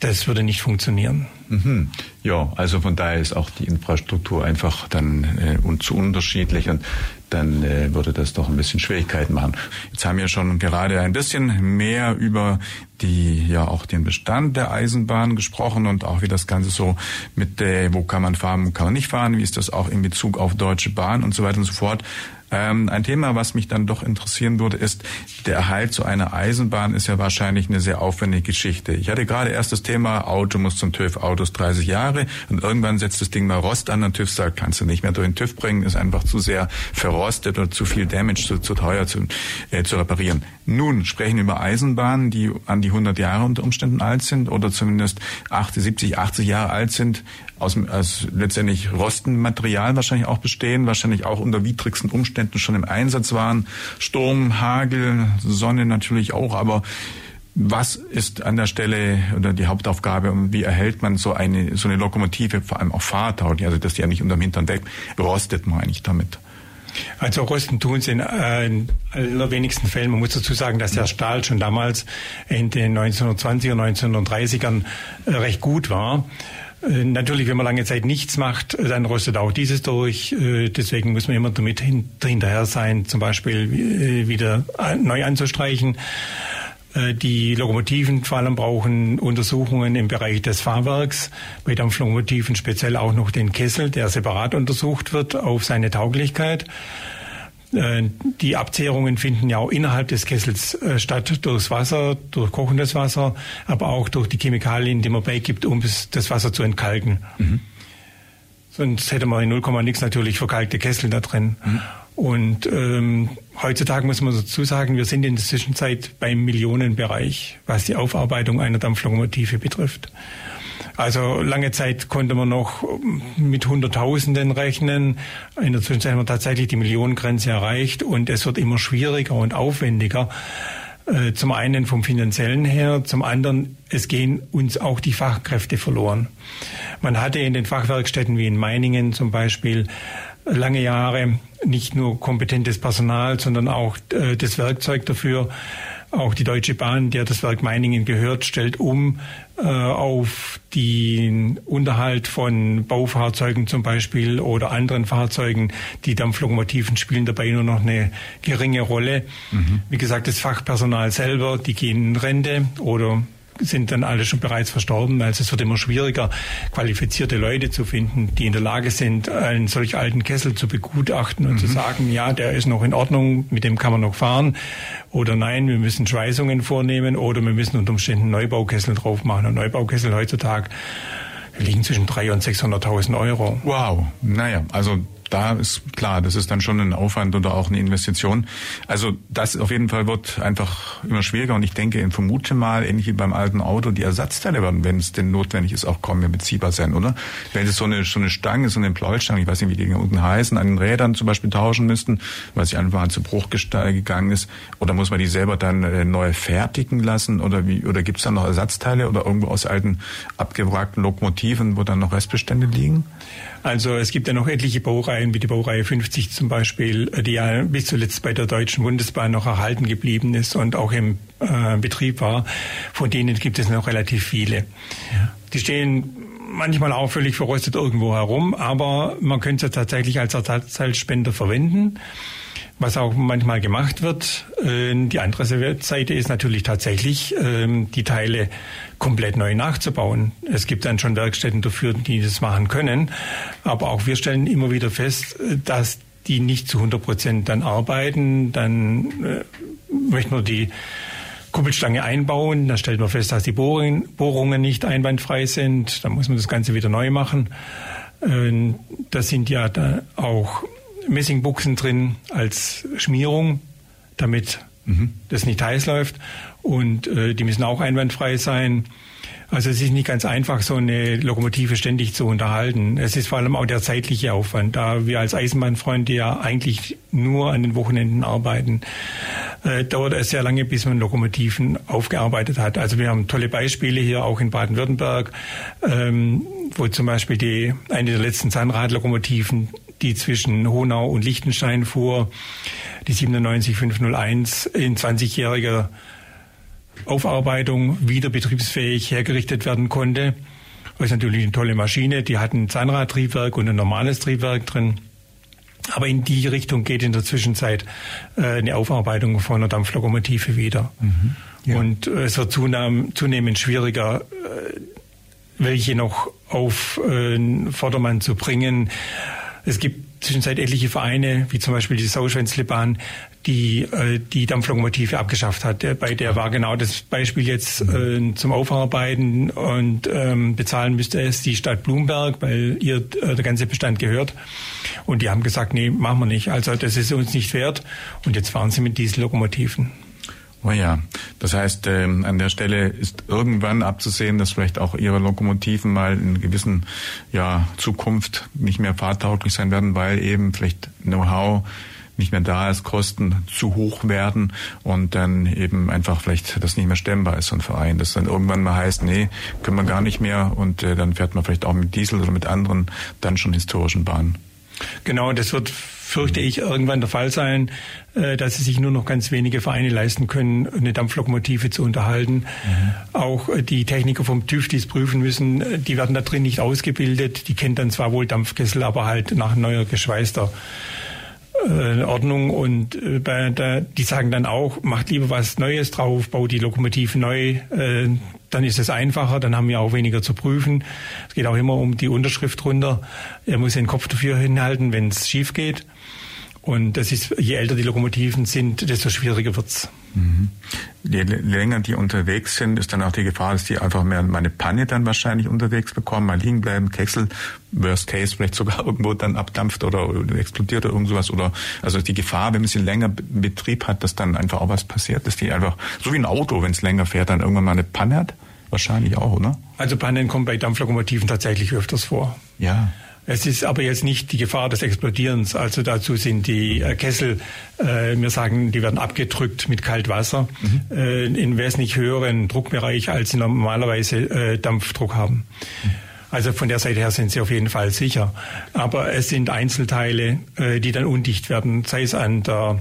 Das würde nicht funktionieren. Mhm. Ja, also von daher ist auch die Infrastruktur einfach dann äh, und zu unterschiedlich und dann äh, würde das doch ein bisschen Schwierigkeiten machen. Jetzt haben wir schon gerade ein bisschen mehr über die ja auch den Bestand der Eisenbahn gesprochen und auch wie das Ganze so mit der, wo kann man fahren, wo kann man nicht fahren, wie ist das auch in Bezug auf Deutsche Bahn und so weiter und so fort. Ähm, ein Thema, was mich dann doch interessieren würde, ist, der Erhalt zu einer Eisenbahn ist ja wahrscheinlich eine sehr aufwendige Geschichte. Ich hatte gerade erst das Thema, Auto muss zum TÜV, Autos 30 Jahre und irgendwann setzt das Ding mal Rost an, und TÜV sagt, kannst du nicht mehr durch den TÜV bringen, ist einfach zu sehr verrostet oder zu viel Damage, zu, zu teuer zu, äh, zu reparieren. Nun sprechen wir über Eisenbahnen, die an die 100 Jahre unter Umständen alt sind oder zumindest 80, 70, 80 Jahre alt sind aus, aus letztendlich Rostenmaterial wahrscheinlich auch bestehen, wahrscheinlich auch unter widrigsten Umständen schon im Einsatz waren. Sturm, Hagel, Sonne natürlich auch, aber was ist an der Stelle oder die Hauptaufgabe und wie erhält man so eine so eine Lokomotive vor allem auch fahrtauglich, also dass die ja nicht unterm Hintern weg rostet man eigentlich damit? Also rosten tun sie in, äh, in allerwenigsten Fällen. Man muss dazu sagen, dass der Stahl schon damals in den 1920er, 1930ern äh, recht gut war. Äh, natürlich, wenn man lange Zeit nichts macht, äh, dann rostet auch dieses durch. Äh, deswegen muss man immer damit hinterher sein, zum Beispiel wieder neu anzustreichen. Die Lokomotiven vor allem brauchen Untersuchungen im Bereich des Fahrwerks. Bei Dampflokomotiven speziell auch noch den Kessel, der separat untersucht wird auf seine Tauglichkeit. Äh, die Abzehrungen finden ja auch innerhalb des Kessels äh, statt, durchs Wasser, durch kochendes Wasser, aber auch durch die Chemikalien, die man beigibt, um das Wasser zu entkalken. Mhm. Sonst hätte man in 0, nix natürlich verkalkte Kessel da drin. Mhm. Und ähm, heutzutage muss man dazu sagen, wir sind in der Zwischenzeit beim Millionenbereich, was die Aufarbeitung einer Dampflokomotive betrifft. Also lange Zeit konnte man noch mit Hunderttausenden rechnen. In der Zwischenzeit haben wir tatsächlich die Millionengrenze erreicht und es wird immer schwieriger und aufwendiger. Äh, zum einen vom finanziellen her, zum anderen, es gehen uns auch die Fachkräfte verloren. Man hatte in den Fachwerkstätten wie in Meiningen zum Beispiel lange Jahre nicht nur kompetentes Personal, sondern auch äh, das Werkzeug dafür. Auch die Deutsche Bahn, der das Werk Meiningen gehört, stellt um äh, auf den Unterhalt von Baufahrzeugen zum Beispiel oder anderen Fahrzeugen. Die Dampflokomotiven spielen dabei nur noch eine geringe Rolle. Mhm. Wie gesagt, das Fachpersonal selber, die gehen in Rente oder sind dann alle schon bereits verstorben. Also es wird immer schwieriger, qualifizierte Leute zu finden, die in der Lage sind, einen solch alten Kessel zu begutachten und mhm. zu sagen, ja, der ist noch in Ordnung, mit dem kann man noch fahren. Oder nein, wir müssen Schweißungen vornehmen oder wir müssen unter Umständen Neubaukessel drauf machen. Und Neubaukessel heutzutage liegen zwischen 300.000 und 600.000 Euro. Wow, naja, also da ist klar, das ist dann schon ein Aufwand oder auch eine Investition. Also das auf jeden Fall wird einfach immer schwieriger und ich denke, ich vermute mal, ähnlich wie beim alten Auto, die Ersatzteile werden, wenn es denn notwendig ist, auch kommen, ja beziehbar sein, oder? Wenn es so eine, so eine Stange, so eine Pleuelstange, ich weiß nicht, wie die unten heißen, an den Rädern zum Beispiel tauschen müssten, weil sie einfach zu Bruch gegangen ist, oder muss man die selber dann äh, neu fertigen lassen oder wie, oder gibt es dann noch Ersatzteile oder irgendwo aus alten abgewrackten Lokomotiven, wo dann noch Restbestände liegen? Also es gibt ja noch etliche Baureihen, wie die Baureihe 50 zum Beispiel, die ja bis zuletzt bei der Deutschen Bundesbahn noch erhalten geblieben ist und auch im äh, Betrieb war. Von denen gibt es noch relativ viele. Die stehen manchmal auch völlig verrostet irgendwo herum, aber man könnte sie tatsächlich als Ersatzteilspender verwenden was auch manchmal gemacht wird. Ähm, die andere Seite ist natürlich tatsächlich, ähm, die Teile komplett neu nachzubauen. Es gibt dann schon Werkstätten dafür, die das machen können. Aber auch wir stellen immer wieder fest, dass die nicht zu 100 Prozent dann arbeiten. Dann äh, möchten wir die Kuppelstange einbauen. Dann stellt man fest, dass die Bohrungen nicht einwandfrei sind. Dann muss man das Ganze wieder neu machen. Ähm, das sind ja da auch Messingbuchsen drin als Schmierung, damit mhm. das nicht heiß läuft. Und äh, die müssen auch einwandfrei sein. Also es ist nicht ganz einfach, so eine Lokomotive ständig zu unterhalten. Es ist vor allem auch der zeitliche Aufwand, da wir als Eisenbahnfreunde ja eigentlich nur an den Wochenenden arbeiten. Äh, dauert es sehr lange, bis man Lokomotiven aufgearbeitet hat. Also wir haben tolle Beispiele hier auch in Baden-Württemberg, ähm, wo zum Beispiel die eine der letzten Zahnradlokomotiven die zwischen Honau und Liechtenstein fuhr, die 97501 in 20-jähriger Aufarbeitung wieder betriebsfähig hergerichtet werden konnte. Das ist natürlich eine tolle Maschine. Die hat ein Zahnradtriebwerk und ein normales Triebwerk drin. Aber in die Richtung geht in der Zwischenzeit äh, eine Aufarbeitung von einer Dampflokomotive wieder. Mhm, ja. Und äh, es wird zunehmend schwieriger, äh, welche noch auf Vordermann zu bringen. Es gibt zwischenzeit etliche Vereine, wie zum Beispiel die Sauschwänzlebahn, die äh, die Dampflokomotive abgeschafft hat. Bei der war genau das Beispiel jetzt äh, zum Aufarbeiten und ähm, bezahlen müsste es die Stadt Blumberg, weil ihr äh, der ganze Bestand gehört. Und die haben gesagt, nee, machen wir nicht. Also das ist uns nicht wert. Und jetzt fahren sie mit Diesellokomotiven. Oh ja, das heißt, ähm, an der Stelle ist irgendwann abzusehen, dass vielleicht auch Ihre Lokomotiven mal in gewissen ja, Zukunft nicht mehr fahrtauglich sein werden, weil eben vielleicht Know-how nicht mehr da ist, Kosten zu hoch werden und dann eben einfach vielleicht das nicht mehr stemmbar ist, so ein Verein. Das dann irgendwann mal heißt, nee, können wir gar nicht mehr und äh, dann fährt man vielleicht auch mit Diesel oder mit anderen dann schon historischen Bahnen. Genau, das wird, fürchte ich, irgendwann der Fall sein, äh, dass sich nur noch ganz wenige Vereine leisten können, eine Dampflokomotive zu unterhalten. Mhm. Auch äh, die Techniker vom TÜV, die es prüfen müssen, äh, die werden da drin nicht ausgebildet. Die kennen dann zwar wohl Dampfkessel, aber halt nach neuer geschweißter äh, Ordnung und äh, die sagen dann auch, macht lieber was Neues drauf, baut die Lokomotive neu, äh, dann ist es einfacher, dann haben wir auch weniger zu prüfen. Es geht auch immer um die Unterschrift runter. Er muss den Kopf dafür hinhalten, wenn es schief geht. Und das ist, je älter die Lokomotiven sind, desto schwieriger wird's. Mhm. Je länger die unterwegs sind, ist dann auch die Gefahr, dass die einfach mehr eine Panne dann wahrscheinlich unterwegs bekommen, mal liegen bleiben, Kessel, worst case, vielleicht sogar irgendwo dann abdampft oder explodiert oder irgend sowas. Oder also die Gefahr, wenn man sie länger Betrieb hat, dass dann einfach auch was passiert, dass die einfach, so wie ein Auto, wenn es länger fährt, dann irgendwann mal eine Panne hat. Wahrscheinlich auch, oder? Also Pannen kommen bei Dampflokomotiven tatsächlich öfters vor. Ja. Es ist aber jetzt nicht die Gefahr des Explodierens. Also dazu sind die äh, Kessel, äh, wir sagen, die werden abgedrückt mit Kaltwasser mhm. äh, in wesentlich höheren Druckbereich, als sie normalerweise äh, Dampfdruck haben. Mhm. Also von der Seite her sind sie auf jeden Fall sicher. Aber es sind Einzelteile, äh, die dann undicht werden, sei es an der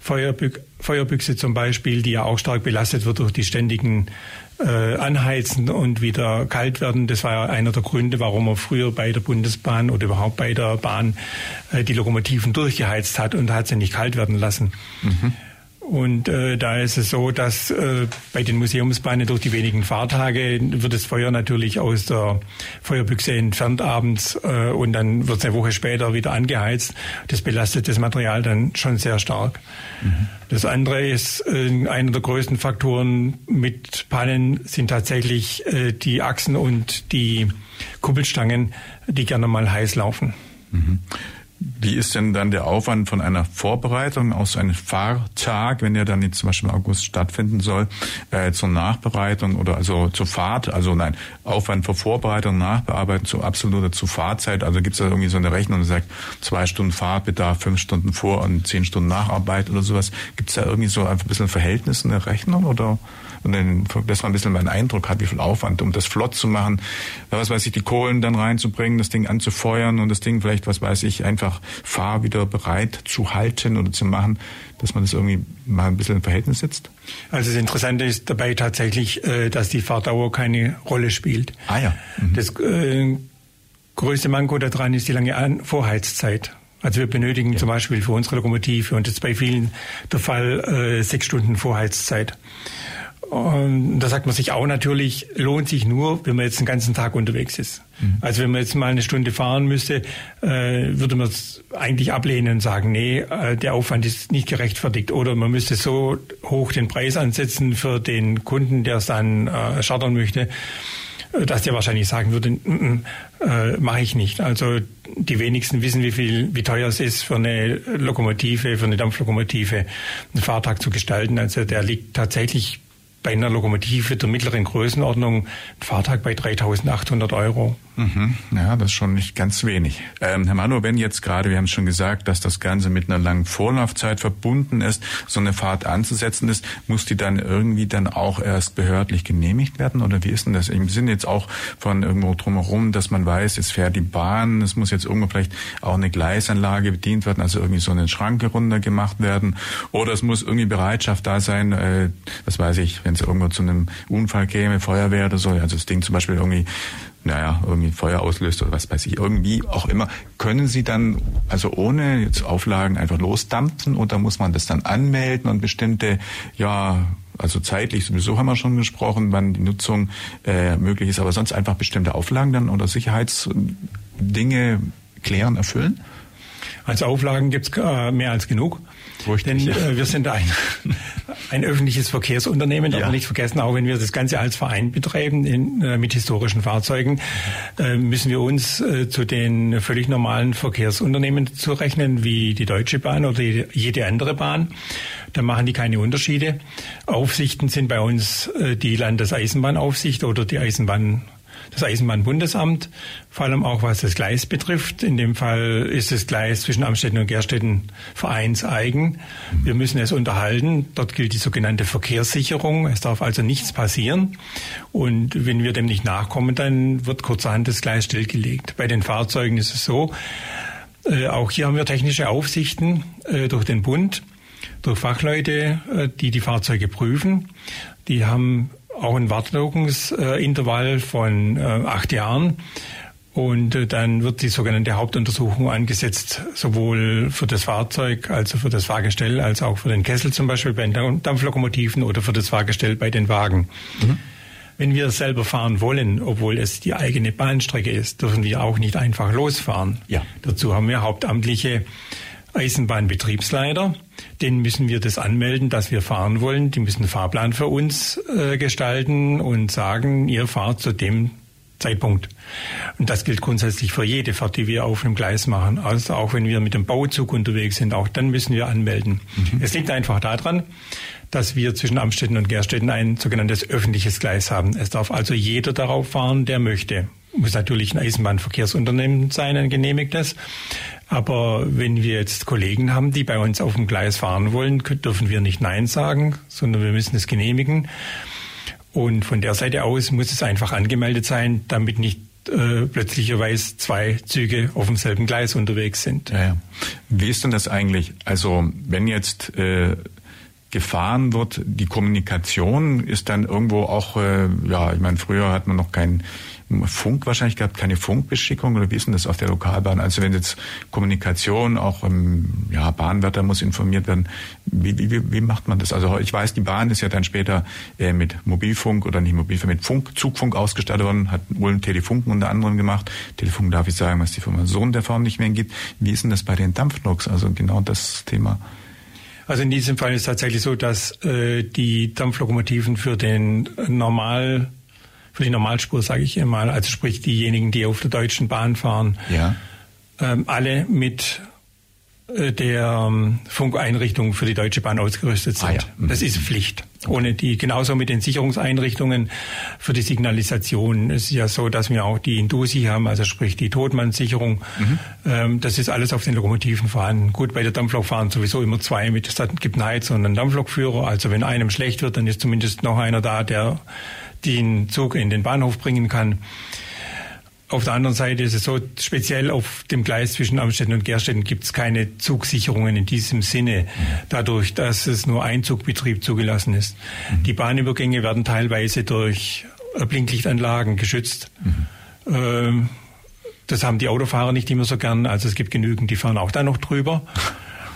Feuerbü Feuerbüchse zum Beispiel, die ja auch stark belastet wird durch die ständigen äh, anheizen und wieder kalt werden. Das war ja einer der Gründe, warum man früher bei der Bundesbahn oder überhaupt bei der Bahn äh, die Lokomotiven durchgeheizt hat und hat sie nicht kalt werden lassen. Mhm. Und äh, da ist es so, dass äh, bei den Museumsbahnen durch die wenigen Fahrtage wird das Feuer natürlich aus der Feuerbüchse entfernt abends äh, und dann wird es eine Woche später wieder angeheizt. Das belastet das Material dann schon sehr stark. Mhm. Das andere ist, äh, einer der größten Faktoren mit Pannen sind tatsächlich äh, die Achsen und die Kuppelstangen, die gerne mal heiß laufen. Mhm. Wie ist denn dann der Aufwand von einer Vorbereitung aus einem Fahrtag, wenn der dann jetzt zum Beispiel im August stattfinden soll, äh, zur Nachbereitung oder also zur Fahrt, also nein, Aufwand für Vorbereitung, Nachbearbeitung zu absoluter zu Fahrzeit, also gibt es da irgendwie so eine Rechnung, die sagt, zwei Stunden Fahrtbedarf, fünf Stunden Vor- und zehn Stunden Nacharbeit oder sowas. Gibt es da irgendwie so ein bisschen Verhältnis in der Rechnung oder? Und dann, dass man ein bisschen einen Eindruck hat, wie viel Aufwand, um das flott zu machen, was weiß ich, die Kohlen dann reinzubringen, das Ding anzufeuern und das Ding vielleicht, was weiß ich, einfach fahr wieder bereit zu halten oder zu machen, dass man das irgendwie mal ein bisschen in Verhältnis setzt? Also das Interessante ist dabei tatsächlich, äh, dass die Fahrdauer keine Rolle spielt. Ah ja. Mhm. Das äh, größte Manko daran ist die lange Vorheizzeit. Also wir benötigen ja. zum Beispiel für unsere Lokomotive und das ist bei vielen der Fall äh, sechs Stunden Vorheizzeit. Und da sagt man sich auch natürlich, lohnt sich nur, wenn man jetzt den ganzen Tag unterwegs ist. Mhm. Also wenn man jetzt mal eine Stunde fahren müsste, äh, würde man es eigentlich ablehnen und sagen, nee, äh, der Aufwand ist nicht gerechtfertigt. Oder man müsste so hoch den Preis ansetzen für den Kunden, der es dann äh, chartern möchte, dass der wahrscheinlich sagen würde, mm, mm, äh, mache ich nicht. Also die wenigsten wissen, wie viel, wie teuer es ist, für eine Lokomotive, für eine Dampflokomotive einen Fahrtag zu gestalten. Also der liegt tatsächlich bei einer Lokomotive der mittleren Größenordnung ein Fahrtag bei 3.800 Euro. Mhm. Ja, das ist schon nicht ganz wenig. Ähm, Herr Manu, wenn jetzt gerade, wir haben es schon gesagt, dass das Ganze mit einer langen Vorlaufzeit verbunden ist, so eine Fahrt anzusetzen ist, muss die dann irgendwie dann auch erst behördlich genehmigt werden? Oder wie ist denn das? Im Sinne jetzt auch von irgendwo drumherum, dass man weiß, jetzt fährt die Bahn, es muss jetzt irgendwo vielleicht auch eine Gleisanlage bedient werden, also irgendwie so eine Schranke runter gemacht werden. Oder es muss irgendwie Bereitschaft da sein, äh, das weiß ich, wenn wenn es irgendwo zu einem Unfall käme, Feuerwehr oder so, also das Ding zum Beispiel irgendwie, naja, irgendwie Feuer auslöst oder was weiß ich, irgendwie auch immer, können Sie dann, also ohne jetzt Auflagen einfach losdampfen oder muss man das dann anmelden und bestimmte, ja, also zeitlich sowieso haben wir schon gesprochen, wann die Nutzung äh, möglich ist, aber sonst einfach bestimmte Auflagen dann oder Sicherheitsdinge klären, erfüllen? Als Auflagen gibt's äh, mehr als genug. Denn äh, wir sind ein, ein öffentliches Verkehrsunternehmen, ja. aber nicht vergessen, auch wenn wir das Ganze als Verein betreiben in, äh, mit historischen Fahrzeugen, äh, müssen wir uns äh, zu den völlig normalen Verkehrsunternehmen zurechnen, wie die Deutsche Bahn oder jede andere Bahn. Da machen die keine Unterschiede. Aufsichten sind bei uns äh, die Landeseisenbahnaufsicht oder die Eisenbahn das Eisenbahnbundesamt, vor allem auch was das Gleis betrifft. In dem Fall ist das Gleis zwischen Amstetten und Gerstetten vereinseigen. Wir müssen es unterhalten. Dort gilt die sogenannte Verkehrssicherung. Es darf also nichts passieren. Und wenn wir dem nicht nachkommen, dann wird kurzerhand das Gleis stillgelegt. Bei den Fahrzeugen ist es so, äh, auch hier haben wir technische Aufsichten äh, durch den Bund, durch Fachleute, äh, die die Fahrzeuge prüfen. Die haben auch ein Wartungsintervall von äh, acht Jahren. Und äh, dann wird die sogenannte Hauptuntersuchung angesetzt, sowohl für das Fahrzeug, also für das Fahrgestell, als auch für den Kessel zum Beispiel bei den Dampflokomotiven oder für das Fahrgestell bei den Wagen. Mhm. Wenn wir selber fahren wollen, obwohl es die eigene Bahnstrecke ist, dürfen wir auch nicht einfach losfahren. Ja. Dazu haben wir hauptamtliche Eisenbahnbetriebsleiter. Den müssen wir das anmelden, dass wir fahren wollen. Die müssen einen Fahrplan für uns äh, gestalten und sagen, ihr fahrt zu dem Zeitpunkt. Und das gilt grundsätzlich für jede Fahrt, die wir auf einem Gleis machen. Also auch wenn wir mit dem Bauzug unterwegs sind, auch dann müssen wir anmelden. Mhm. Es liegt einfach daran, dass wir zwischen Amstetten und Gerstetten ein sogenanntes öffentliches Gleis haben. Es darf also jeder darauf fahren, der möchte. Muss natürlich ein Eisenbahnverkehrsunternehmen sein, ein genehmigtes. Aber wenn wir jetzt Kollegen haben, die bei uns auf dem Gleis fahren wollen, dürfen wir nicht Nein sagen, sondern wir müssen es genehmigen. Und von der Seite aus muss es einfach angemeldet sein, damit nicht äh, plötzlicherweise zwei Züge auf demselben Gleis unterwegs sind. Ja, ja. Wie ist denn das eigentlich? Also wenn jetzt äh, gefahren wird, die Kommunikation ist dann irgendwo auch, äh, ja, ich meine, früher hat man noch kein Funk wahrscheinlich gehabt, keine Funkbeschickung oder wie ist denn das auf der Lokalbahn? Also wenn jetzt Kommunikation, auch ja, Bahnwärter muss informiert werden, wie, wie, wie macht man das? Also ich weiß, die Bahn ist ja dann später äh, mit Mobilfunk oder nicht Mobilfunk, mit Funk, Zugfunk ausgestattet worden, hat Ulm Telefunken unter anderem gemacht. Telefunk darf ich sagen, was die Firma so in der Form nicht mehr gibt. Wie ist denn das bei den Dampfnoks? Also genau das Thema. Also in diesem Fall ist es tatsächlich so, dass äh, die Dampflokomotiven für den normal für die Normalspur, sage ich immer, also sprich diejenigen, die auf der deutschen Bahn fahren, ja. ähm, alle mit äh, der ähm, Funkeinrichtung für die Deutsche Bahn ausgerüstet sind. Ah, ja. mhm. Das ist Pflicht. Ohne die, genauso mit den Sicherungseinrichtungen für die Signalisation. Es ist ja so, dass wir auch die Indusi haben, also sprich die Todmannsicherung. Mhm. Ähm, das ist alles auf den Lokomotiven vorhanden. Gut, bei der Dampflok fahren sowieso immer zwei mit, es gibt einen Heiz- und einen Dampflokführer. Also wenn einem schlecht wird, dann ist zumindest noch einer da, der den Zug in den Bahnhof bringen kann. Auf der anderen Seite ist es so, speziell auf dem Gleis zwischen Amstetten und Gerstetten gibt es keine Zugsicherungen in diesem Sinne, dadurch, dass es nur ein Zugbetrieb zugelassen ist. Mhm. Die Bahnübergänge werden teilweise durch Blinklichtanlagen geschützt. Mhm. Ähm, das haben die Autofahrer nicht immer so gern, also es gibt genügend, die fahren auch da noch drüber.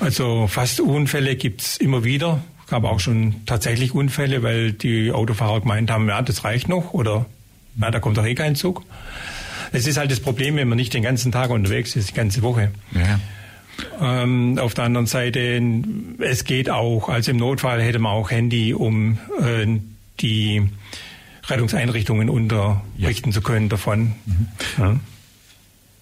Also fast Unfälle gibt es immer wieder gab auch schon tatsächlich Unfälle, weil die Autofahrer gemeint haben, ja, das reicht noch oder na, da kommt doch eh kein Zug. Es ist halt das Problem, wenn man nicht den ganzen Tag unterwegs ist, die ganze Woche. Ja. Ähm, auf der anderen Seite, es geht auch, also im Notfall hätte man auch Handy, um äh, die Rettungseinrichtungen unterrichten ja. zu können davon. Mhm. Ja.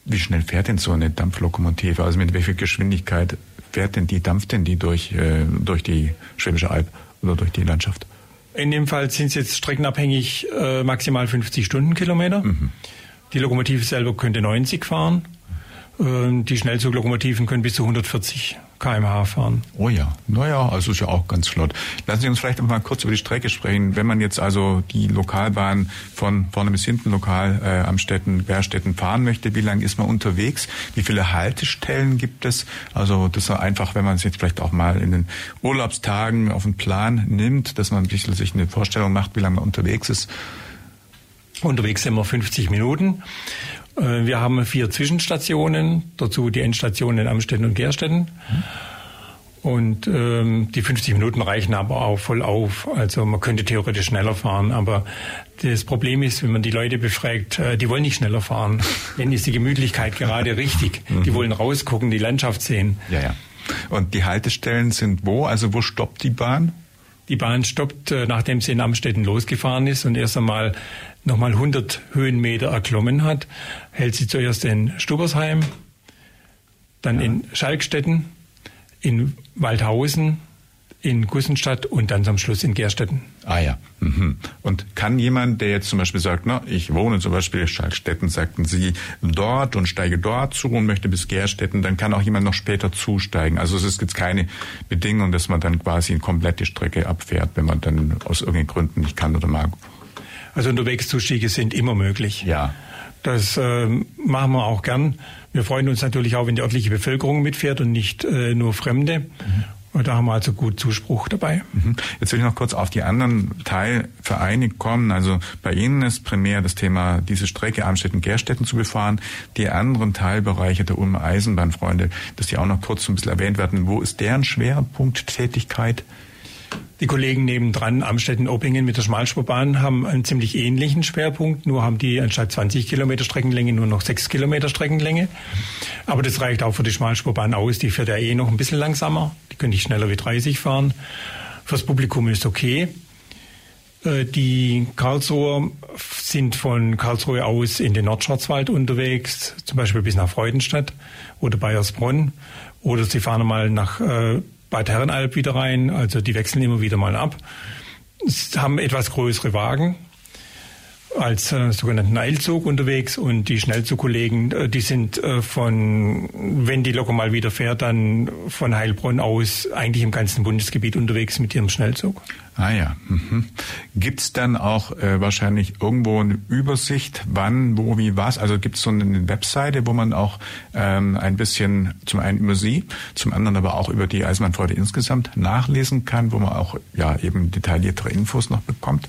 Wie schnell fährt denn so eine Dampflokomotive? Also mit welcher Geschwindigkeit fährt denn die, dampft denn die durch, äh, durch die Schwäbische Alb oder durch die Landschaft? In dem Fall sind es jetzt streckenabhängig äh, maximal 50 Stundenkilometer. Mhm. Die Lokomotive selber könnte 90 fahren. Äh, die Schnellzuglokomotiven können bis zu 140 kmh fahren. Oh ja, naja, also ist ja auch ganz flott. Lassen Sie uns vielleicht noch mal kurz über die Strecke sprechen. Wenn man jetzt also die Lokalbahn von vorne bis hinten lokal äh, am Städten, Bärstädten fahren möchte, wie lange ist man unterwegs? Wie viele Haltestellen gibt es? Also das ist einfach, wenn man es jetzt vielleicht auch mal in den Urlaubstagen auf den Plan nimmt, dass man ein bisschen sich eine Vorstellung macht, wie lange man unterwegs ist. Unterwegs sind wir 50 Minuten. Äh, wir haben vier Zwischenstationen, dazu die Endstationen in Amstetten und Gerstetten. Und ähm, die 50 Minuten reichen aber auch voll auf. Also man könnte theoretisch schneller fahren, aber das Problem ist, wenn man die Leute befragt, äh, die wollen nicht schneller fahren. Denn ist die Gemütlichkeit gerade richtig. Die wollen rausgucken, die Landschaft sehen. Ja, ja. Und die Haltestellen sind wo? Also wo stoppt die Bahn? Die Bahn stoppt, äh, nachdem sie in Amstetten losgefahren ist und erst einmal nochmal 100 Höhenmeter erklommen hat, hält sie zuerst in Stubbersheim, dann ja. in Schalkstetten, in Waldhausen, in Gussenstadt und dann zum Schluss in Gerstetten. Ah ja. Mhm. Und kann jemand, der jetzt zum Beispiel sagt, na, ich wohne zum Beispiel in Schalkstetten, sagten Sie, dort und steige dort zu und möchte bis Gerstetten, dann kann auch jemand noch später zusteigen. Also es ist jetzt keine Bedingung, dass man dann quasi eine komplette Strecke abfährt, wenn man dann aus irgendwelchen Gründen nicht kann oder mag. Also Unterwegszustiege sind immer möglich. Ja. Das äh, machen wir auch gern. Wir freuen uns natürlich auch, wenn die örtliche Bevölkerung mitfährt und nicht äh, nur Fremde. Mhm. Und da haben wir also gut Zuspruch dabei. Mhm. Jetzt will ich noch kurz auf die anderen Teilvereine kommen. Also bei Ihnen ist primär das Thema, diese Strecke Amstetten-Gerstetten zu befahren. Die anderen Teilbereiche der Ulmer Eisenbahnfreunde, dass die auch noch kurz ein bisschen erwähnt werden. Wo ist deren Schwerpunkt Tätigkeit? Die Kollegen nebendran, Amstetten-Oppingen mit der Schmalspurbahn, haben einen ziemlich ähnlichen Schwerpunkt, nur haben die anstatt 20 Kilometer Streckenlänge nur noch 6 Kilometer Streckenlänge. Aber das reicht auch für die Schmalspurbahn aus, die fährt ja eh noch ein bisschen langsamer, die können nicht schneller wie 30 fahren. Fürs Publikum ist okay. Äh, die Karlsruher sind von Karlsruhe aus in den Nordschwarzwald unterwegs, zum Beispiel bis nach Freudenstadt oder Bayersbronn. Oder sie fahren mal nach äh, Bad Herrenalb wieder rein, also die wechseln immer wieder mal ab. Sie haben etwas größere Wagen als äh, sogenannten Eilzug unterwegs und die Schnellzugkollegen, äh, die sind äh, von, wenn die Lok mal wieder fährt, dann von Heilbronn aus eigentlich im ganzen Bundesgebiet unterwegs mit ihrem Schnellzug. Ah ja. Mhm. Gibt es dann auch äh, wahrscheinlich irgendwo eine Übersicht, wann, wo, wie, was? Also gibt es so eine Webseite, wo man auch ähm, ein bisschen zum einen über Sie, zum anderen aber auch über die Eisenbahnfreude insgesamt nachlesen kann, wo man auch ja eben detailliertere Infos noch bekommt?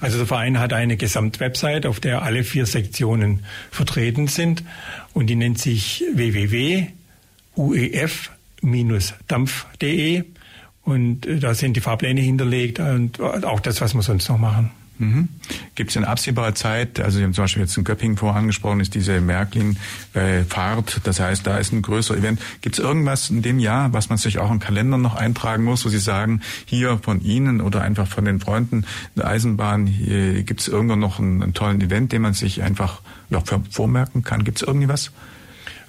Also der Verein hat eine Gesamtwebsite, auf der alle vier Sektionen vertreten sind und die nennt sich www.uef-dampf.de und äh, da sind die Fahrpläne hinterlegt und auch das, was wir sonst noch machen. Mhm. Gibt es in absehbarer Zeit, also Sie haben zum Beispiel jetzt in Göppingen vorher angesprochen, ist diese Märklin-Fahrt, äh, das heißt, da ist ein größerer Event. Gibt es irgendwas in dem Jahr, was man sich auch im Kalender noch eintragen muss, wo Sie sagen, hier von Ihnen oder einfach von den Freunden der Eisenbahn, gibt es irgendwo noch einen, einen, tollen Event, den man sich einfach ja, vormerken kann? Gibt es irgendwie was?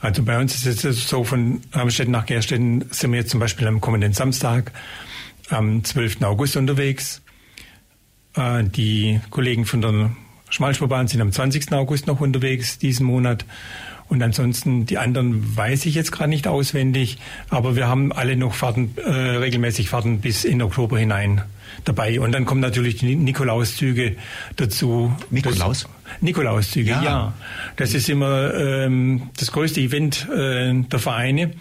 Also bei uns ist es so, von Amstetten nach Gerstetten sind wir jetzt zum Beispiel am kommenden Samstag, am 12. August unterwegs. Äh, die Kollegen von der Schmalspurbahn sind am 20. August noch unterwegs diesen Monat. Und ansonsten die anderen weiß ich jetzt gerade nicht auswendig, aber wir haben alle noch Fahrten, äh, regelmäßig Fahrten bis in Oktober hinein dabei. Und dann kommen natürlich die Nikolauszüge dazu. Nikolaus? Das, Nikolauszüge, ja. ja. Das ist immer ähm, das größte Event äh, der Vereine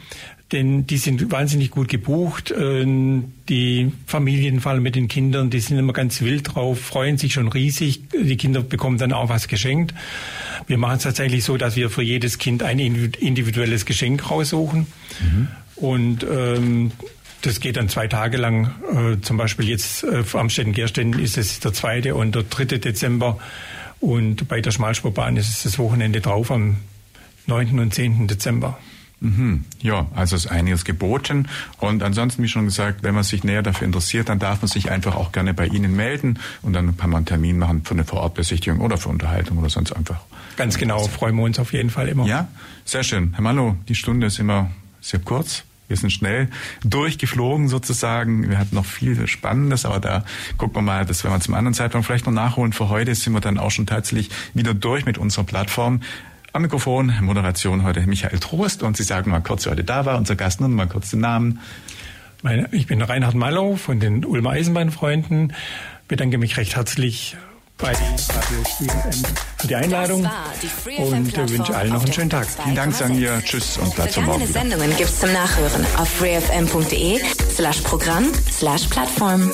denn die sind wahnsinnig gut gebucht. Ähm, die Familien, vor allem mit den Kindern, die sind immer ganz wild drauf, freuen sich schon riesig. Die Kinder bekommen dann auch was geschenkt. Wir machen es tatsächlich so, dass wir für jedes Kind ein individuelles Geschenk raussuchen. Mhm. Und ähm, das geht dann zwei Tage lang. Äh, zum Beispiel jetzt äh, am Städten-Gerstetten ist es der zweite und der dritte Dezember. Und bei der Schmalspurbahn ist es das Wochenende drauf am 9. und 10. Dezember. Mhm. Ja, also ist einiges geboten. Und ansonsten, wie schon gesagt, wenn man sich näher dafür interessiert, dann darf man sich einfach auch gerne bei Ihnen melden und dann kann man einen Termin machen für eine Vorortbesichtigung oder für Unterhaltung oder sonst einfach. Ganz genau, freuen wir uns auf jeden Fall immer. Ja, sehr schön. Herr Mallow, die Stunde ist immer sehr kurz. Wir sind schnell durchgeflogen sozusagen. Wir hatten noch viel Spannendes, aber da gucken wir mal, das werden wir zum anderen Zeitpunkt vielleicht noch nachholen. Für heute sind wir dann auch schon tatsächlich wieder durch mit unserer Plattform. Am Mikrofon, Moderation heute Michael Trost und Sie sagen mal kurz, wer heute da war, unser Gast, nun mal kurz den Namen. Ich bin Reinhard Mallow von den Ulmer Eisenbahnfreunden. Bedanke mich recht herzlich bei Radio FM für die Einladung und wünsche allen noch einen schönen Tag. Vielen Dank, sagen wir Tschüss und dazu morgen wieder. Sendungen gibt's zum Nachhören auf freefm.de slash Programm slash Plattform.